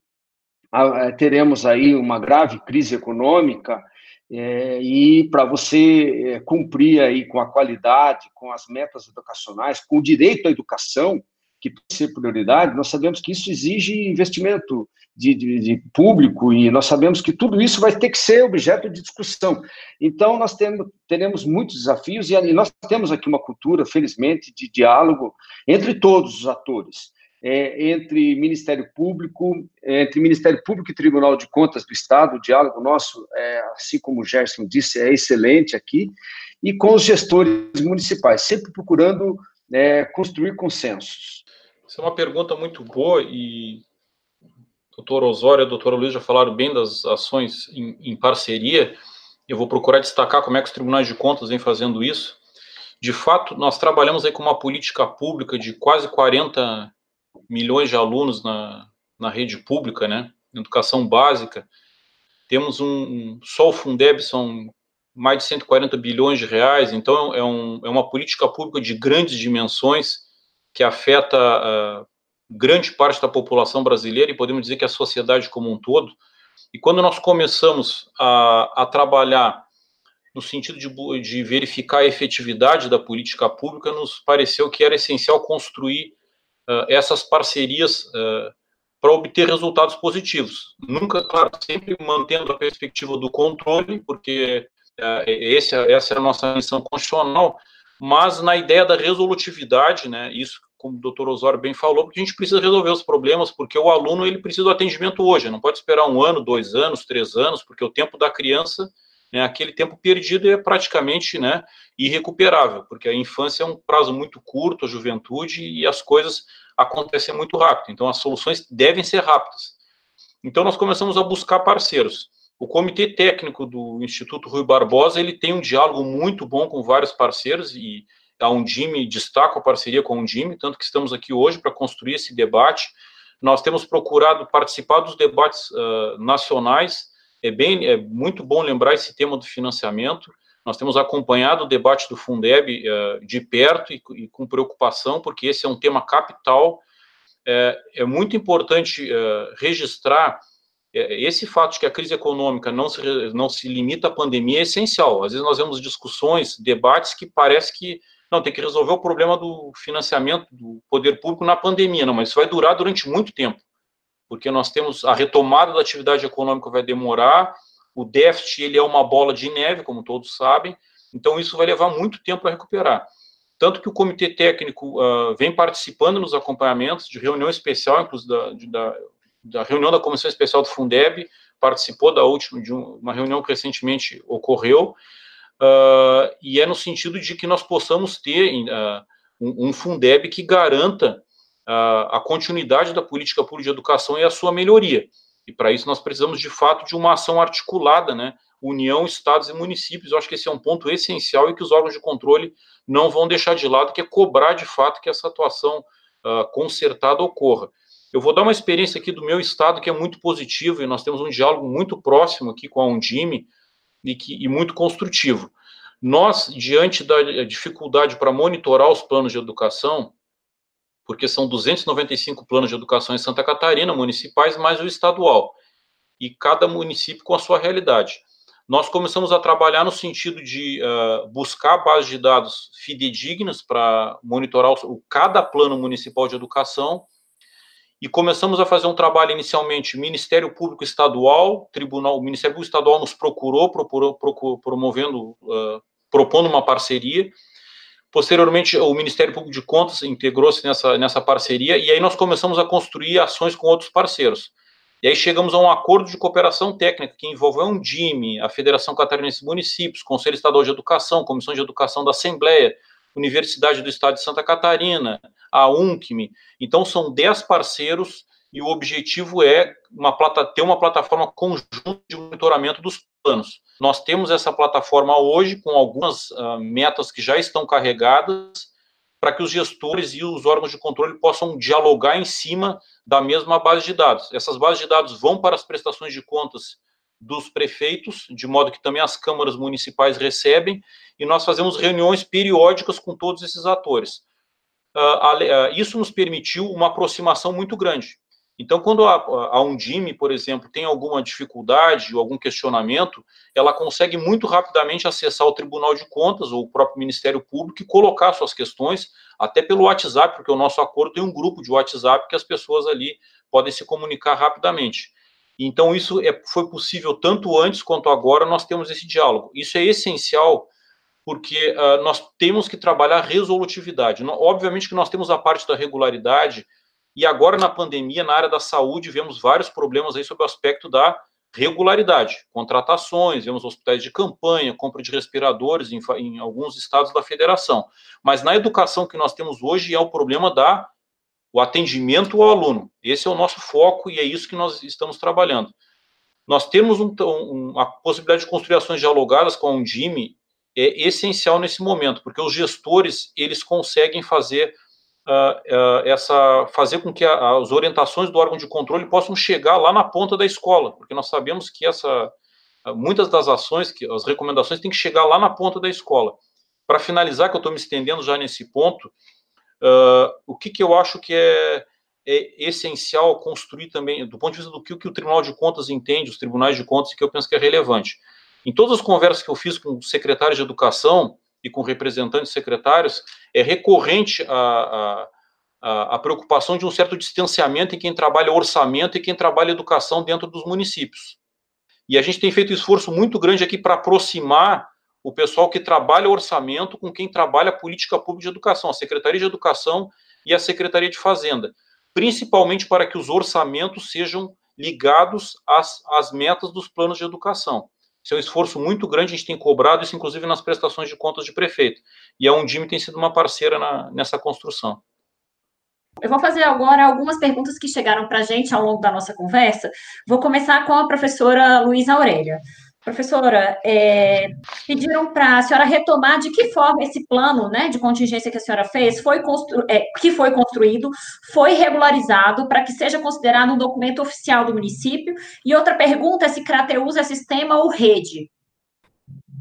a, teremos aí uma grave crise econômica, é, e para você é, cumprir aí com a qualidade, com as metas educacionais, com o direito à educação, que ser prioridade, nós sabemos que isso exige investimento de, de, de, público e nós sabemos que tudo isso vai ter que ser objeto de discussão. Então, nós temos, teremos muitos desafios e nós temos aqui uma cultura, felizmente, de diálogo entre todos os atores é, entre Ministério Público, entre Ministério Público e Tribunal de Contas do Estado, o diálogo nosso, é, assim como o Gerson disse, é excelente aqui, e com os gestores municipais, sempre procurando é, construir consensos. Essa é uma pergunta muito boa e o doutor Osório e a doutora Luiz já falaram bem das ações em, em parceria. Eu vou procurar destacar como é que os tribunais de contas vêm fazendo isso. De fato, nós trabalhamos aí com uma política pública de quase 40 milhões de alunos na, na rede pública, né? Educação básica. Temos um, um só o Fundeb são mais de 140 bilhões de reais, então é, um, é uma política pública de grandes dimensões que afeta uh, grande parte da população brasileira e podemos dizer que a sociedade como um todo. E quando nós começamos a, a trabalhar no sentido de, de verificar a efetividade da política pública, nos pareceu que era essencial construir uh, essas parcerias uh, para obter resultados positivos. Nunca, claro, sempre mantendo a perspectiva do controle, porque uh, esse, essa é a nossa missão constitucional, mas na ideia da resolutividade, né, isso como o doutor Osório bem falou, porque a gente precisa resolver os problemas, porque o aluno ele precisa do atendimento hoje, não pode esperar um ano, dois anos, três anos, porque o tempo da criança, né, aquele tempo perdido é praticamente né, irrecuperável, porque a infância é um prazo muito curto, a juventude, e as coisas acontecem muito rápido, então as soluções devem ser rápidas. Então nós começamos a buscar parceiros. O comitê técnico do Instituto Rui Barbosa, ele tem um diálogo muito bom com vários parceiros, e a Undime destaca a parceria com a Undime, tanto que estamos aqui hoje para construir esse debate. Nós temos procurado participar dos debates uh, nacionais. É bem, é muito bom lembrar esse tema do financiamento. Nós temos acompanhado o debate do Fundeb uh, de perto e, e, com preocupação, porque esse é um tema capital. É, é muito importante uh, registrar esse fato de que a crise econômica não se, não se limita à pandemia é essencial. Às vezes nós vemos discussões, debates que parece que não, tem que resolver o problema do financiamento do poder público na pandemia, não, mas isso vai durar durante muito tempo, porque nós temos a retomada da atividade econômica vai demorar, o déficit ele é uma bola de neve, como todos sabem, então isso vai levar muito tempo para recuperar. Tanto que o comitê técnico uh, vem participando nos acompanhamentos de reunião especial, inclusive da, de, da, da, reunião da Comissão Especial do Fundeb, participou da última, de uma reunião que recentemente ocorreu, uh, e é no sentido de que nós possamos ter uh, um, um, Fundeb que garanta uh, a continuidade da política pública de educação e a sua melhoria. E para isso nós precisamos, de fato, de uma ação articulada, né? União, estados e municípios. Eu acho que esse é um ponto essencial e que os órgãos de controle não vão deixar de lado, que é cobrar, de fato, que essa atuação concertada ocorra. Eu vou dar uma experiência aqui do meu estado que é muito positiva e nós temos um diálogo muito próximo aqui com a Undime, e, que, e muito construtivo. Nós, diante da dificuldade para monitorar os planos de educação, porque são 295 planos de educação em Santa Catarina, municipais, mais o estadual, e cada município com a sua realidade. Nós começamos a trabalhar no sentido de uh, buscar bases de dados fidedignas para monitorar o, cada plano municipal de educação e começamos a fazer um trabalho inicialmente Ministério Público Estadual, Tribunal, o Ministério Público Estadual nos procurou, procurou, procurou promovendo, uh, propondo uma parceria. Posteriormente, o Ministério Público de Contas integrou-se nessa, nessa parceria e aí nós começamos a construir ações com outros parceiros. E aí chegamos a um acordo de cooperação técnica que envolveu a Undime, a Federação Catarinense de Municípios, Conselho Estadual de Educação, Comissão de Educação da Assembleia, Universidade do Estado de Santa Catarina, a UNCME. Então, são 10 parceiros e o objetivo é uma plata, ter uma plataforma conjunta de monitoramento dos planos. Nós temos essa plataforma hoje com algumas uh, metas que já estão carregadas para que os gestores e os órgãos de controle possam dialogar em cima da mesma base de dados. Essas bases de dados vão para as prestações de contas dos prefeitos, de modo que também as câmaras municipais recebem, e nós fazemos reuniões periódicas com todos esses atores. Uh, isso nos permitiu uma aproximação muito grande. Então, quando a, a Undime, por exemplo, tem alguma dificuldade ou algum questionamento, ela consegue muito rapidamente acessar o Tribunal de Contas ou o próprio Ministério Público e colocar suas questões, até pelo WhatsApp, porque o nosso acordo tem um grupo de WhatsApp que as pessoas ali podem se comunicar rapidamente. Então, isso é, foi possível tanto antes quanto agora, nós temos esse diálogo. Isso é essencial, porque uh, nós temos que trabalhar resolutividade. Obviamente que nós temos a parte da regularidade, e agora na pandemia, na área da saúde, vemos vários problemas aí sobre o aspecto da regularidade. Contratações, vemos hospitais de campanha, compra de respiradores em, em alguns estados da federação. Mas na educação que nós temos hoje é o problema da o atendimento ao aluno. Esse é o nosso foco e é isso que nós estamos trabalhando. Nós temos um, um, a possibilidade de construir ações dialogadas com a Undime é essencial nesse momento, porque os gestores eles conseguem fazer uh, uh, essa fazer com que a, as orientações do órgão de controle possam chegar lá na ponta da escola, porque nós sabemos que essa muitas das ações, que as recomendações têm que chegar lá na ponta da escola. Para finalizar, que eu estou me estendendo já nesse ponto, Uh, o que, que eu acho que é, é, essencial construir também, do ponto de vista do que, que o Tribunal de Contas entende, os tribunais de contas, que eu penso que é relevante. Em todas as conversas que eu fiz com secretários de educação e com representantes secretários, é recorrente a, a, a, preocupação de um certo distanciamento em quem trabalha orçamento e quem trabalha educação dentro dos municípios. E a gente tem feito um esforço muito grande aqui para aproximar o pessoal que trabalha orçamento com quem trabalha política pública de educação, a Secretaria de Educação e a Secretaria de Fazenda, principalmente para que os orçamentos sejam ligados às, às metas dos planos de educação. Isso é um esforço muito grande, a gente tem cobrado isso, inclusive, nas prestações de contas de prefeito. E a Undime tem sido uma parceira na, nessa construção. Eu vou fazer agora algumas perguntas que chegaram para a gente ao longo da nossa conversa. Vou começar com a professora Luísa Aurélia. Professora, é, pediram para a senhora retomar de que forma esse plano né, de contingência que a senhora fez, foi é, que foi construído, foi regularizado para que seja considerado um documento oficial do município. E outra pergunta é se Crateus é sistema ou rede.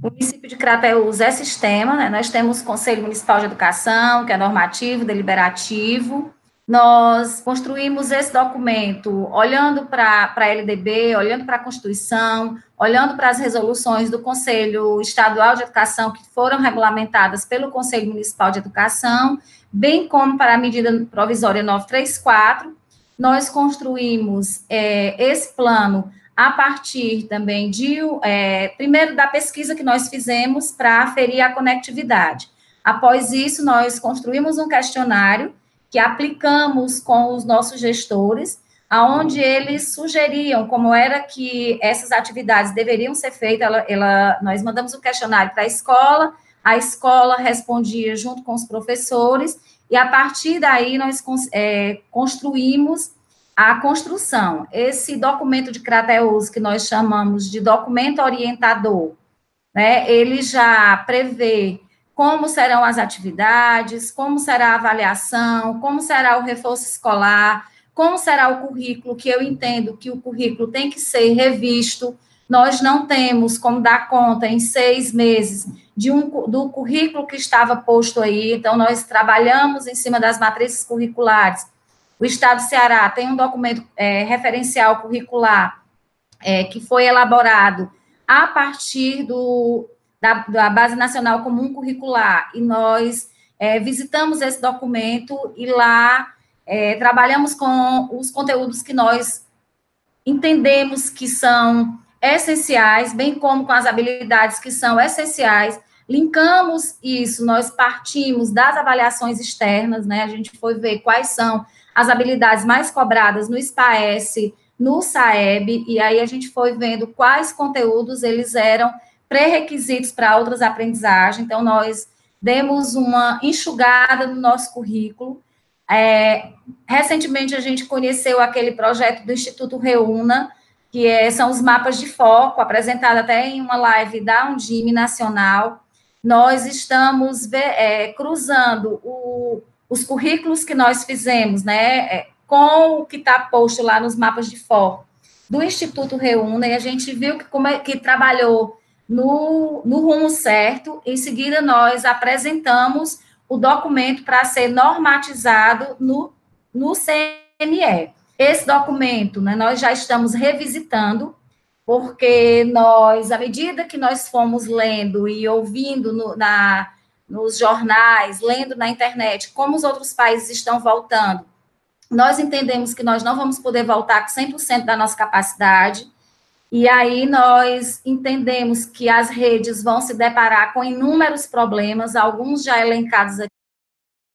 O município de Crateus é sistema, né? nós temos Conselho Municipal de Educação, que é normativo, deliberativo, nós construímos esse documento olhando para a LDB, olhando para a Constituição, olhando para as resoluções do Conselho Estadual de Educação que foram regulamentadas pelo Conselho Municipal de Educação, bem como para a medida provisória 934. Nós construímos é, esse plano a partir também de, é, primeiro, da pesquisa que nós fizemos para aferir a conectividade. Após isso, nós construímos um questionário que aplicamos com os nossos gestores, aonde eles sugeriam como era que essas atividades deveriam ser feitas. Ela, ela nós mandamos o um questionário para a escola, a escola respondia junto com os professores, e a partir daí nós é, construímos a construção. Esse documento de Crateus, que nós chamamos de documento orientador, né, ele já prevê como serão as atividades, como será a avaliação, como será o reforço escolar, como será o currículo, que eu entendo que o currículo tem que ser revisto. Nós não temos como dar conta em seis meses de um, do currículo que estava posto aí, então nós trabalhamos em cima das matrizes curriculares. O Estado do Ceará tem um documento é, referencial curricular é, que foi elaborado a partir do, da, da Base Nacional Comum Curricular, e nós é, visitamos esse documento e lá é, trabalhamos com os conteúdos que nós entendemos que são essenciais, bem como com as habilidades que são essenciais. Linkamos isso, nós partimos das avaliações externas, né? A gente foi ver quais são as habilidades mais cobradas no SPAES, no SAEB, e aí a gente foi vendo quais conteúdos eles eram pré-requisitos para outras aprendizagens. Então, nós demos uma enxugada no nosso currículo. É, recentemente, a gente conheceu aquele projeto do Instituto Reúna, que é, são os mapas de foco, apresentado até em uma live da Undime Nacional. Nós estamos é, cruzando o, os currículos que nós fizemos, né, é, com o que está posto lá nos mapas de foco do Instituto Reúna, e a gente viu que, como é, que trabalhou no, no rumo certo. Em seguida, nós apresentamos o documento para ser normatizado no, no CME. Esse documento, né, nós já estamos revisitando, porque nós, à medida que nós fomos lendo e ouvindo no, na, nos jornais, lendo na internet, como os outros países estão voltando, nós entendemos que nós não vamos poder voltar com 100% da nossa capacidade, e aí nós entendemos que as redes vão se deparar com inúmeros problemas, alguns já elencados aqui,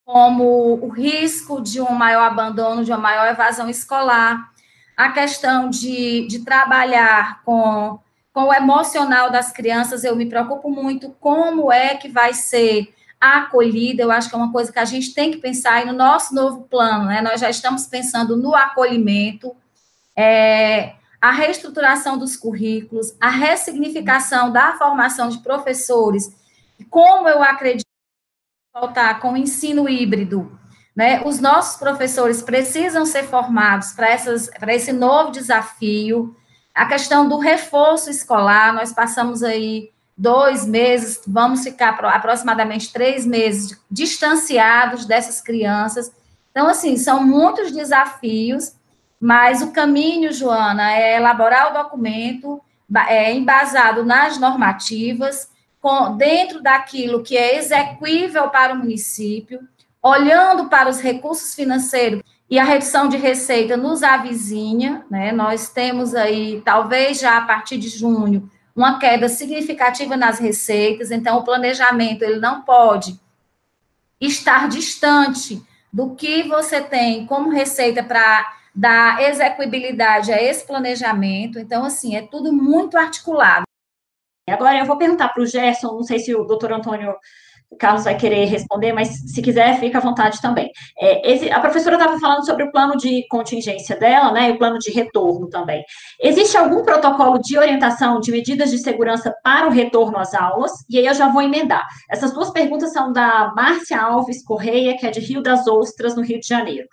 como o risco de um maior abandono, de uma maior evasão escolar, a questão de, de trabalhar com, com o emocional das crianças, eu me preocupo muito como é que vai ser a acolhida, eu acho que é uma coisa que a gente tem que pensar, e no nosso novo plano, né, nós já estamos pensando no acolhimento, é, a reestruturação dos currículos, a ressignificação da formação de professores, como eu acredito voltar com o ensino híbrido, né? Os nossos professores precisam ser formados para essas para esse novo desafio. A questão do reforço escolar, nós passamos aí dois meses, vamos ficar aproximadamente três meses distanciados dessas crianças. Então, assim, são muitos desafios mas o caminho, Joana, é elaborar o documento é, embasado nas normativas, com, dentro daquilo que é execuível para o município, olhando para os recursos financeiros e a redução de receita nos avizinha, né? Nós temos aí, talvez já a partir de junho, uma queda significativa nas receitas, então o planejamento ele não pode estar distante do que você tem como receita para dar execuibilidade a esse planejamento. Então, assim, é tudo muito articulado. Agora eu vou perguntar para o Gerson, não sei se o doutor Antônio Carlos vai querer responder, mas se quiser, fica à vontade também. É, esse, a professora estava falando sobre o plano de contingência dela, né, e o plano de retorno também. Existe algum protocolo de orientação de medidas de segurança para o retorno às aulas? E aí eu já vou emendar. Essas duas perguntas são da Márcia Alves Correia, que é de Rio das Ostras, no Rio de Janeiro.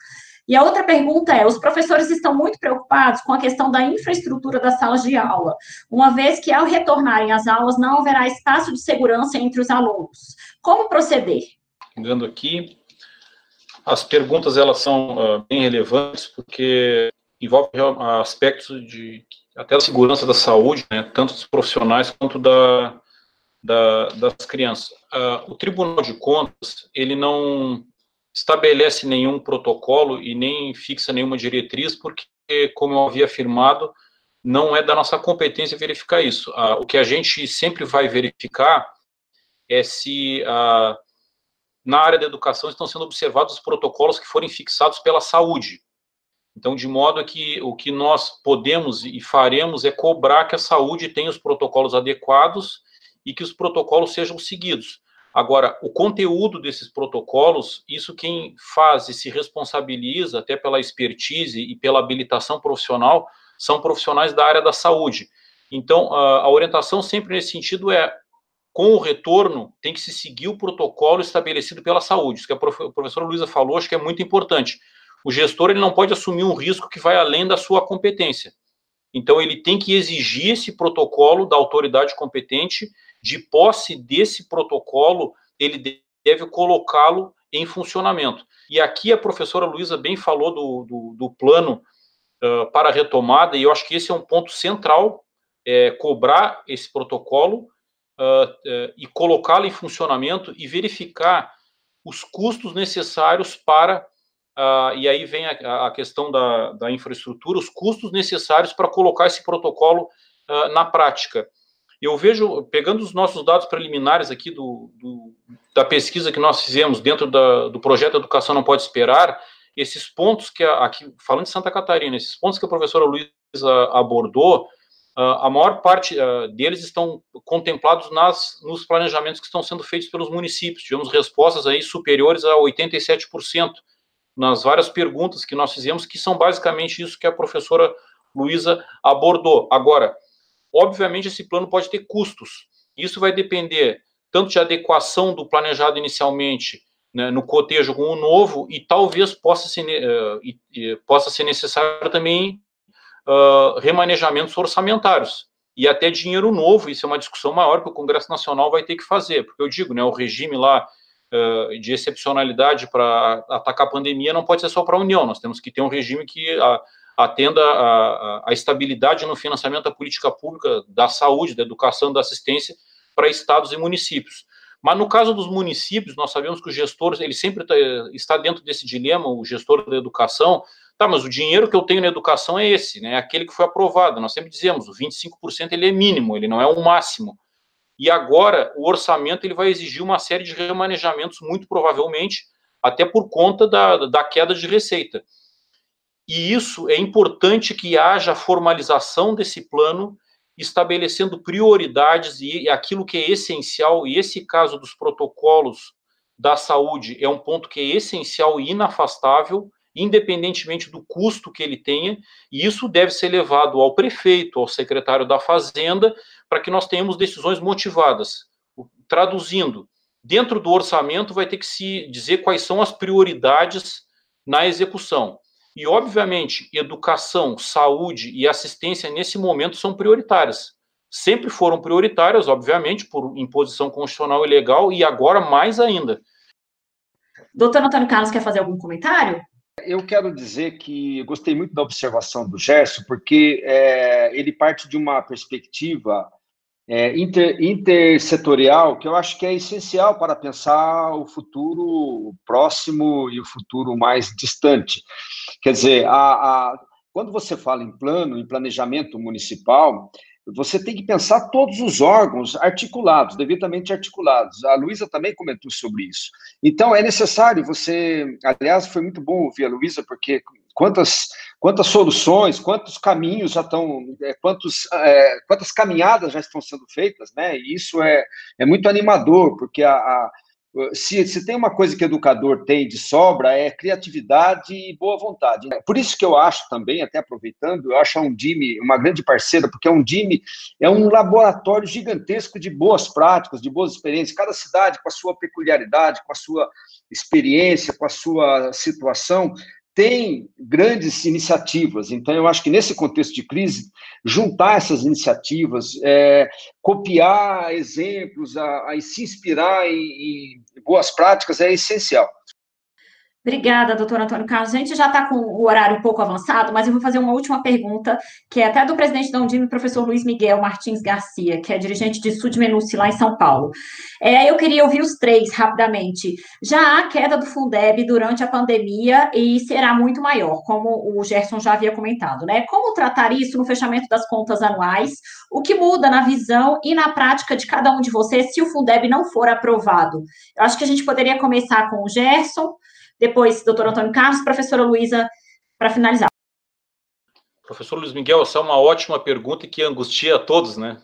E a outra pergunta é: os professores estão muito preocupados com a questão da infraestrutura das salas de aula, uma vez que ao retornarem às aulas não haverá espaço de segurança entre os alunos. Como proceder? Chegando aqui, as perguntas elas são uh, bem relevantes porque envolvem aspectos de até a segurança da saúde, né, tanto dos profissionais quanto da, da das crianças. Uh, o Tribunal de Contas ele não estabelece nenhum protocolo e nem fixa nenhuma diretriz, porque, como eu havia afirmado, não é da nossa competência verificar isso. Ah, o que a gente sempre vai verificar é se ah, na área da educação estão sendo observados os protocolos que forem fixados pela saúde. Então, de modo que o que nós podemos e faremos é cobrar que a saúde tenha os protocolos adequados e que os protocolos sejam seguidos. Agora, o conteúdo desses protocolos, isso quem faz e se responsabiliza até pela expertise e pela habilitação profissional são profissionais da área da saúde. Então, a, orientação sempre nesse sentido é com o retorno, tem que se seguir o protocolo estabelecido pela saúde. Isso que a professora Luísa falou, acho que é muito importante. O gestor ele não pode assumir um risco que vai além da sua competência. Então, ele tem que exigir esse protocolo da autoridade competente de posse desse protocolo, ele deve colocá-lo em funcionamento. E aqui a professora Luísa bem falou do, do, do plano uh, para retomada, e eu acho que esse é um ponto central, é, cobrar esse protocolo uh, uh, e colocá-lo em funcionamento e verificar os custos necessários para, e aí vem a, a questão da, da, infraestrutura, os custos necessários para colocar esse protocolo na prática eu vejo, pegando os nossos dados preliminares aqui do, do da pesquisa que nós fizemos dentro da, do projeto Educação Não Pode Esperar, esses pontos que, a, aqui, falando de Santa Catarina, esses pontos que a professora Luísa abordou, a maior parte deles estão contemplados nas, nos planejamentos que estão sendo feitos pelos municípios. Tivemos respostas aí superiores a 87% nas várias perguntas que nós fizemos, que são basicamente isso que a professora Luísa abordou. Agora, Obviamente, esse plano pode ter custos. Isso vai depender tanto de adequação do planejado inicialmente né, no cotejo com o novo, e talvez possa ser, uh, uh, possa ser necessário também uh, remanejamentos orçamentários. E até dinheiro novo, isso é uma discussão maior que o Congresso Nacional vai ter que fazer, porque eu digo, né, o regime lá de excepcionalidade para atacar a pandemia não pode ser só para a União, nós temos que ter um regime que atenda à estabilidade no financiamento da política pública da saúde, da educação, da assistência para estados e municípios. Mas no caso dos municípios, nós sabemos que o gestor ele sempre tá, está dentro desse dilema, o gestor da educação, tá, mas o dinheiro que eu tenho na educação é esse, né, aquele que foi aprovado. Nós sempre dizemos, o 25% ele é mínimo, ele não é o máximo. E agora o orçamento ele vai exigir uma série de remanejamentos, muito provavelmente, até por conta da, da queda de receita. E isso é importante que haja formalização desse plano, estabelecendo prioridades e aquilo que é essencial, e esse caso dos protocolos da saúde é um ponto que é essencial e inafastável, independentemente do custo que ele tenha, e isso deve ser levado ao prefeito, ao secretário da Fazenda, para que nós tenhamos decisões motivadas. Traduzindo, dentro do orçamento vai ter que se dizer quais são as prioridades na execução. E, obviamente, educação, saúde e assistência nesse momento são prioritárias. Sempre foram prioritárias, obviamente, por imposição constitucional e legal, e agora mais ainda. Doutor Antônio Carlos, quer fazer algum comentário? Eu quero dizer que gostei muito da observação do Gerson, porque é, ele parte de uma perspectiva é, inter, intersetorial que eu acho que é essencial para pensar o futuro próximo e o futuro mais distante. Quer dizer, a, a, quando você fala em plano, em planejamento municipal, você tem que pensar todos os órgãos articulados, devidamente articulados. A Luísa também comentou sobre isso. Então, é necessário você. Aliás, foi muito bom ouvir a Luísa, porque quantas, quantas soluções, quantos caminhos já estão, é, quantos, é, quantas caminhadas já estão sendo feitas, né? E isso é, é muito animador, porque a, a se, se tem uma coisa que educador tem de sobra, é criatividade e boa vontade. Por isso que eu acho também, até aproveitando, eu acho a Undime uma grande parceira, porque a Undime é um laboratório gigantesco de boas práticas, de boas experiências, cada cidade com a sua peculiaridade, com a sua experiência, com a sua situação, tem grandes iniciativas. Então, eu acho que nesse contexto de crise, juntar essas iniciativas, é, copiar exemplos, a, a se inspirar em, em boas práticas é essencial. Obrigada, doutor Antônio Carlos. A gente já está com o horário um pouco avançado, mas eu vou fazer uma última pergunta, que é até do presidente da Undime, professor Luiz Miguel Martins Garcia, que é dirigente de Sudmenuce lá em São Paulo. É, eu queria ouvir os três rapidamente. Já há queda do Fundeb durante a pandemia e será muito maior, como o Gerson já havia comentado, né? Como tratar isso no fechamento das contas anuais? O que muda na visão e na prática de cada um de vocês se o Fundeb não for aprovado? Eu acho que a gente poderia começar com o Gerson, depois, doutor Antônio Carlos, professora Luísa, para finalizar. Professor Luiz Miguel, essa é uma ótima pergunta que angustia a todos, né?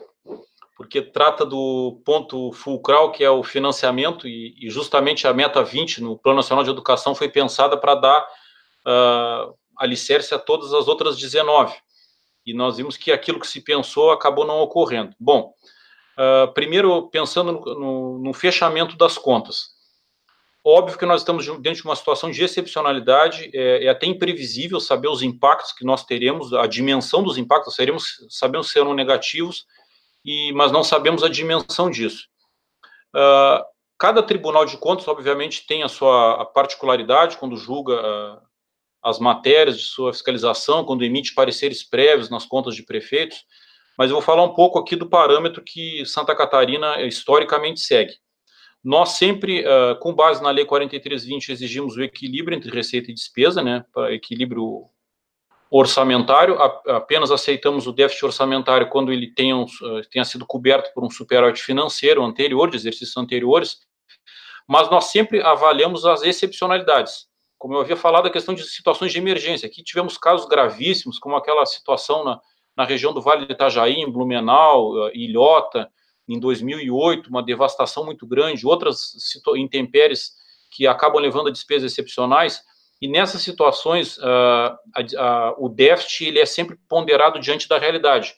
Porque trata do ponto fulcral, que é o financiamento, e, e justamente a meta 20 no Plano Nacional de Educação foi pensada para dar uh, alicerce a todas as outras 19. E nós vimos que aquilo que se pensou acabou não ocorrendo. Bom, uh, primeiro, pensando no, no, no fechamento das contas. Óbvio que nós estamos dentro de uma situação de excepcionalidade, é, é, até imprevisível saber os impactos que nós teremos, a dimensão dos impactos, seremos, sabemos se serão negativos, e, mas não sabemos a dimensão disso. Uh, cada tribunal de contas, obviamente, tem a sua particularidade quando julga uh, as matérias de sua fiscalização, quando emite pareceres prévios nas contas de prefeitos, mas eu vou falar um pouco aqui do parâmetro que Santa Catarina historicamente segue. Nós sempre, uh, com base na Lei 4320, exigimos o equilíbrio entre receita e despesa, né, para equilíbrio orçamentário, a, apenas aceitamos o déficit orçamentário quando ele tenha, um, uh, tenha sido coberto por um superávit financeiro anterior, de exercícios anteriores, mas nós sempre avaliamos as excepcionalidades. Como eu havia falado, a questão de situações de emergência. Aqui tivemos casos gravíssimos, como aquela situação na, na região do Vale do Itajaí, em Blumenau, uh, Ilhota, em 2008, uma devastação muito grande, outras intempéries que acabam levando a despesas excepcionais, e nessas situações, uh, a, a, o déficit ele é sempre ponderado diante da realidade.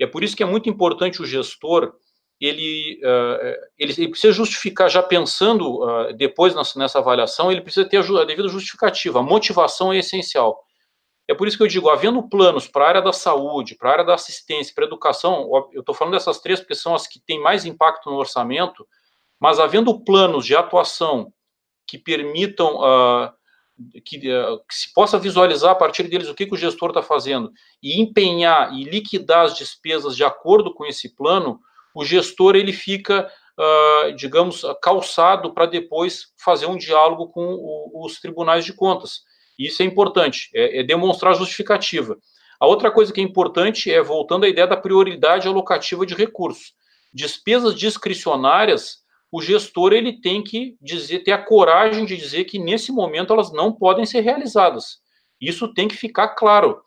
E é por isso que é muito importante o gestor, ele, uh, ele, ele, precisa justificar, já pensando uh, depois nessa, nessa avaliação, ele precisa ter a, a devida justificativa, a motivação é essencial. É por isso que eu digo, havendo planos para a área da saúde, para a área da assistência, para a educação, eu estou falando dessas três porque são as que têm mais impacto no orçamento, mas havendo planos de atuação que permitam uh, que, uh, que, se possa visualizar a partir deles o que, que o gestor está fazendo e empenhar e liquidar as despesas de acordo com esse plano, o gestor ele fica, uh, digamos, calçado para depois fazer um diálogo com o, os tribunais de contas. Isso é importante, é, é demonstrar justificativa. A outra coisa que é importante é, voltando à ideia da prioridade alocativa de recursos. Despesas discricionárias, o gestor ele tem que dizer, ter a coragem de dizer que nesse momento elas não podem ser realizadas. Isso tem que ficar claro.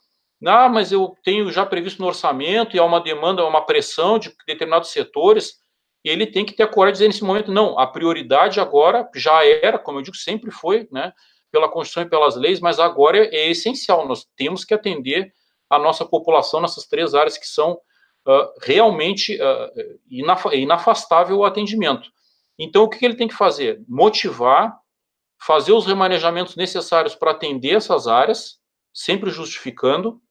Ah, mas eu tenho já previsto no orçamento e há uma demanda, uma pressão de determinados setores, ele tem que ter a coragem de dizer nesse momento, não, a prioridade agora já era, como eu digo, sempre foi, né, pela Constituição e pelas leis, mas agora é, é essencial. Nós temos que atender a nossa população nessas três áreas que são uh, realmente uh, inaf inafastável o atendimento. Então, o que ele tem que fazer? Motivar, fazer os remanejamentos necessários para atender essas áreas, sempre justificando.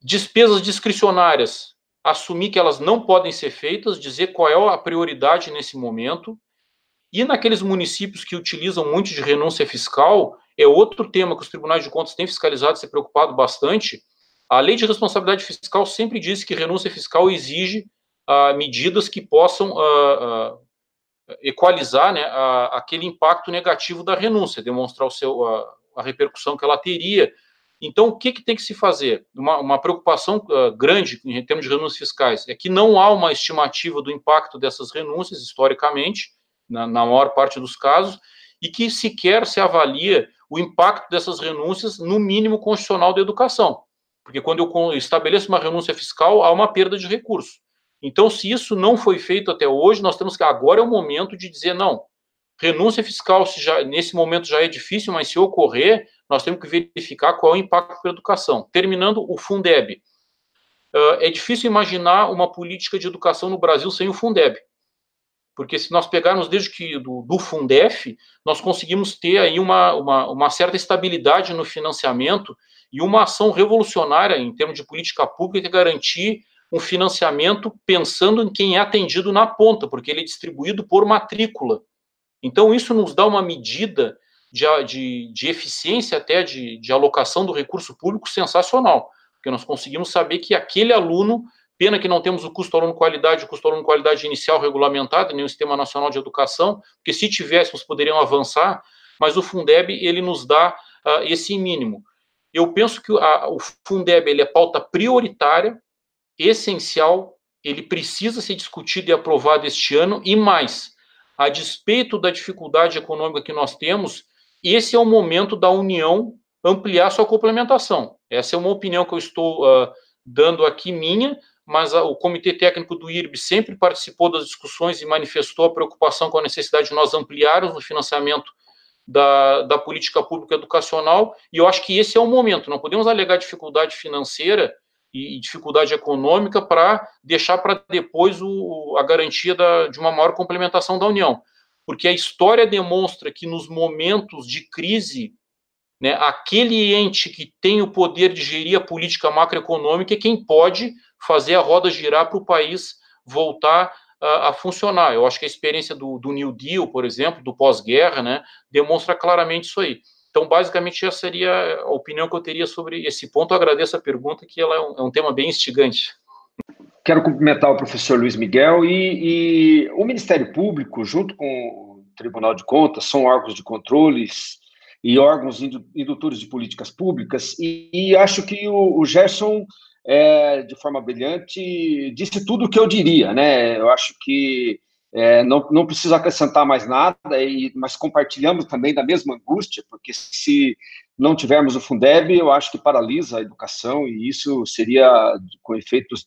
Despesas discricionárias, assumir que elas não podem ser feitas, dizer qual é a prioridade nesse momento, e naqueles municípios que utilizam muito de renúncia fiscal, é outro tema que os tribunais de contas têm fiscalizado se preocupado bastante. A lei de responsabilidade fiscal sempre diz que renúncia fiscal exige uh, medidas que possam uh, equalizar né, aquele impacto negativo da renúncia, demonstrar o seu, a repercussão que ela teria. Então, o que, que tem que se fazer? Uma, uma preocupação grande em termos de renúncias fiscais é que não há uma estimativa do impacto dessas renúncias, historicamente, na, na maior parte dos casos, e que sequer se avalia o impacto dessas renúncias no mínimo constitucional da educação. Porque quando eu estabeleço uma renúncia fiscal, há uma perda de recurso. Então, se isso não foi feito até hoje, nós temos que agora é o momento de dizer não. Renúncia fiscal, já, nesse momento já é difícil, mas se ocorrer, nós temos que verificar qual é o impacto para a educação. Terminando, o Fundeb. Uh, é difícil imaginar uma política de educação no Brasil sem o Fundeb porque se nós pegarmos desde que do, do Fundef, nós conseguimos ter aí uma, uma, uma, certa estabilidade no financiamento e uma ação revolucionária em termos de política pública que é garantir um financiamento pensando em quem é atendido na ponta, porque ele é distribuído por matrícula. Então, isso nos dá uma medida de, de, de eficiência até de, de alocação do recurso público sensacional, porque nós conseguimos saber que aquele aluno Pena que não temos o custo aluno qualidade, o custo aluno qualidade inicial regulamentado, nem o Sistema Nacional de Educação, porque se tivéssemos poderiam avançar, mas o Fundeb ele nos dá uh, esse mínimo. Eu penso que a, o Fundeb ele é pauta prioritária, essencial, ele precisa ser discutido e aprovado este ano, e mais, a despeito da dificuldade econômica que nós temos, esse é o momento da União ampliar sua complementação. Essa é uma opinião que eu estou uh, dando aqui minha, mas o Comitê Técnico do IRB sempre participou das discussões e manifestou a preocupação com a necessidade de nós ampliarmos o financiamento da, da política pública educacional, e eu acho que esse é o momento, não podemos alegar dificuldade financeira e dificuldade econômica para deixar para depois o, a garantia da, de uma maior complementação da União. Porque a história demonstra que nos momentos de crise, né, aquele ente que tem o poder de gerir a política macroeconômica é quem pode fazer a roda girar para o país voltar a, a, funcionar. Eu acho que a experiência do, do New Deal, por exemplo, do pós-guerra, né, demonstra claramente isso aí. Então, basicamente, essa seria a opinião que eu teria sobre esse ponto. Eu agradeço a pergunta, que ela é um, é um tema bem instigante. Quero cumprimentar o professor Luiz Miguel e, e, o Ministério Público, junto com o Tribunal de Contas, são órgãos de controles e órgãos indutores de políticas públicas, e, e acho que o, o Gerson é, de forma brilhante, disse tudo o que eu diria, né? Eu acho que é, não, não preciso acrescentar mais nada, e, mas compartilhamos também da mesma angústia, porque se não tivermos o Fundeb, eu acho que paralisa a educação, e isso seria com efeitos.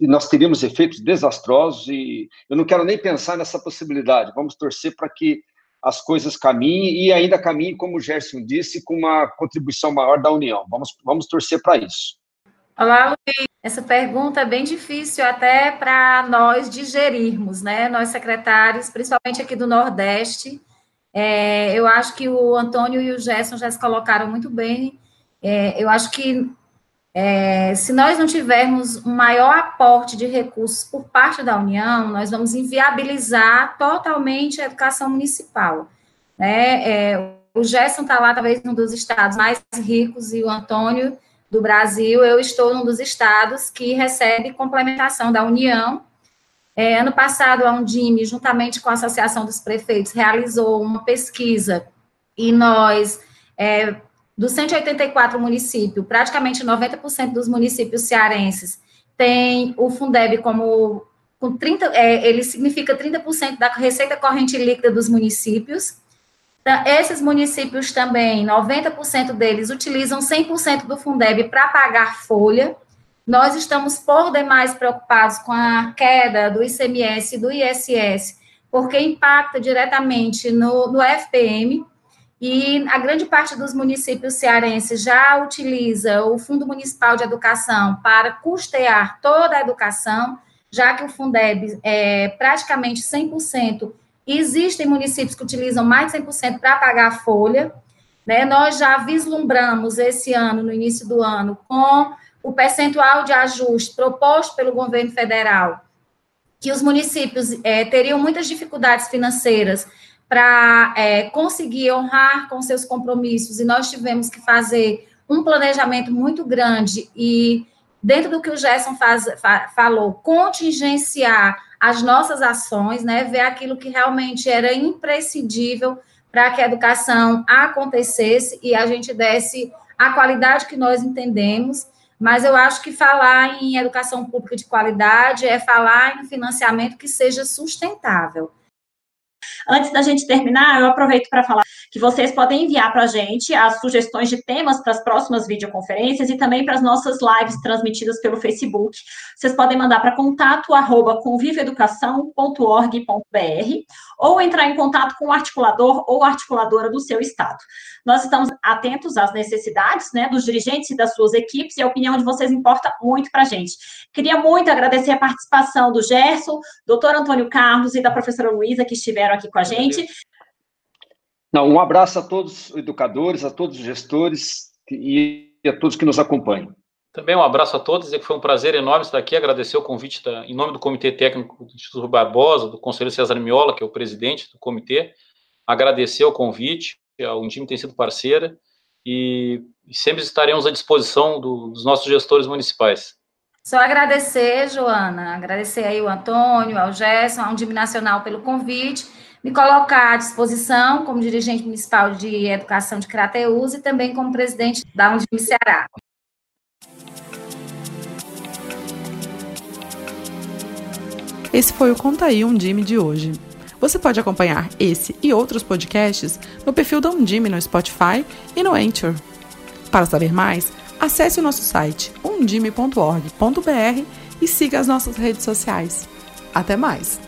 Nós teríamos efeitos desastrosos, e eu não quero nem pensar nessa possibilidade. Vamos torcer para que as coisas caminhem e ainda caminhem, como o Gerson disse, com uma contribuição maior da União. Vamos, vamos torcer para isso. Olá, Luiz. Essa pergunta é bem difícil até para nós digerirmos, né? Nós secretários, principalmente aqui do Nordeste. É, eu acho que o Antônio e o Gerson já se colocaram muito bem. É, eu acho que é, se nós não tivermos um maior aporte de recursos por parte da União, nós vamos inviabilizar totalmente a educação municipal. Né? É, o Gerson está lá, talvez, um dos estados mais ricos, e o Antônio do Brasil, eu estou num dos estados que recebe complementação da União. É, ano passado, a Undime, juntamente com a Associação dos Prefeitos, realizou uma pesquisa e nós, é, dos 184 municípios, praticamente 90% dos municípios cearenses têm o Fundeb como com 30, é, ele significa 30% da receita corrente líquida dos municípios. Então, esses municípios também, 90% deles utilizam 100% do Fundeb para pagar folha. Nós estamos por demais preocupados com a queda do ICMS e do ISS, porque impacta diretamente no, no FPM, e a grande parte dos municípios cearenses já utiliza o Fundo Municipal de Educação para custear toda a educação, já que o Fundeb é praticamente 100% Existem municípios que utilizam mais de 100% para pagar a folha. Né? Nós já vislumbramos esse ano, no início do ano, com o percentual de ajuste proposto pelo governo federal, que os municípios é, teriam muitas dificuldades financeiras para é, conseguir honrar com seus compromissos, e nós tivemos que fazer um planejamento muito grande e dentro do que o Gerson faz, fa, falou, contingenciar as nossas ações, né, ver aquilo que realmente era imprescindível para que a educação acontecesse e a gente desse a qualidade que nós entendemos. Mas eu acho que falar em educação pública de qualidade é falar em financiamento que seja sustentável. Antes da gente terminar, eu aproveito para falar que vocês podem enviar para a gente as sugestões de temas para as próximas videoconferências e também para as nossas lives transmitidas pelo Facebook. Vocês podem mandar para contato arroba conviveeducação.org.br ou entrar em contato com o articulador ou articuladora do seu estado. Nós estamos atentos às necessidades né, dos dirigentes e das suas equipes e a opinião de vocês importa muito para a gente. Queria muito agradecer a participação do Gerson, doutor Antônio Carlos e da professora Luísa que estiveram aqui com a gente. Não, um abraço a todos os educadores, a todos os gestores e a todos que nos acompanham. Também um abraço a todos, e foi um prazer enorme estar aqui, agradecer o convite da, em nome do Comitê Técnico do Instituto Barbosa, do conselheiro César Miola, que é o presidente do comitê, agradecer o convite, a Undime tem sido parceira, e, e sempre estaremos à disposição do, dos nossos gestores municipais. Só agradecer, Joana, agradecer aí o Antônio, ao Gerson, ao Undime Nacional pelo convite, me colocar à disposição como dirigente municipal de educação de Crateus e também como presidente da Undime Ceará. Esse foi o Conta aí Undime de hoje. Você pode acompanhar esse e outros podcasts no perfil da Undime no Spotify e no Anchor. Para saber mais, acesse o nosso site undime.org.br e siga as nossas redes sociais. Até mais!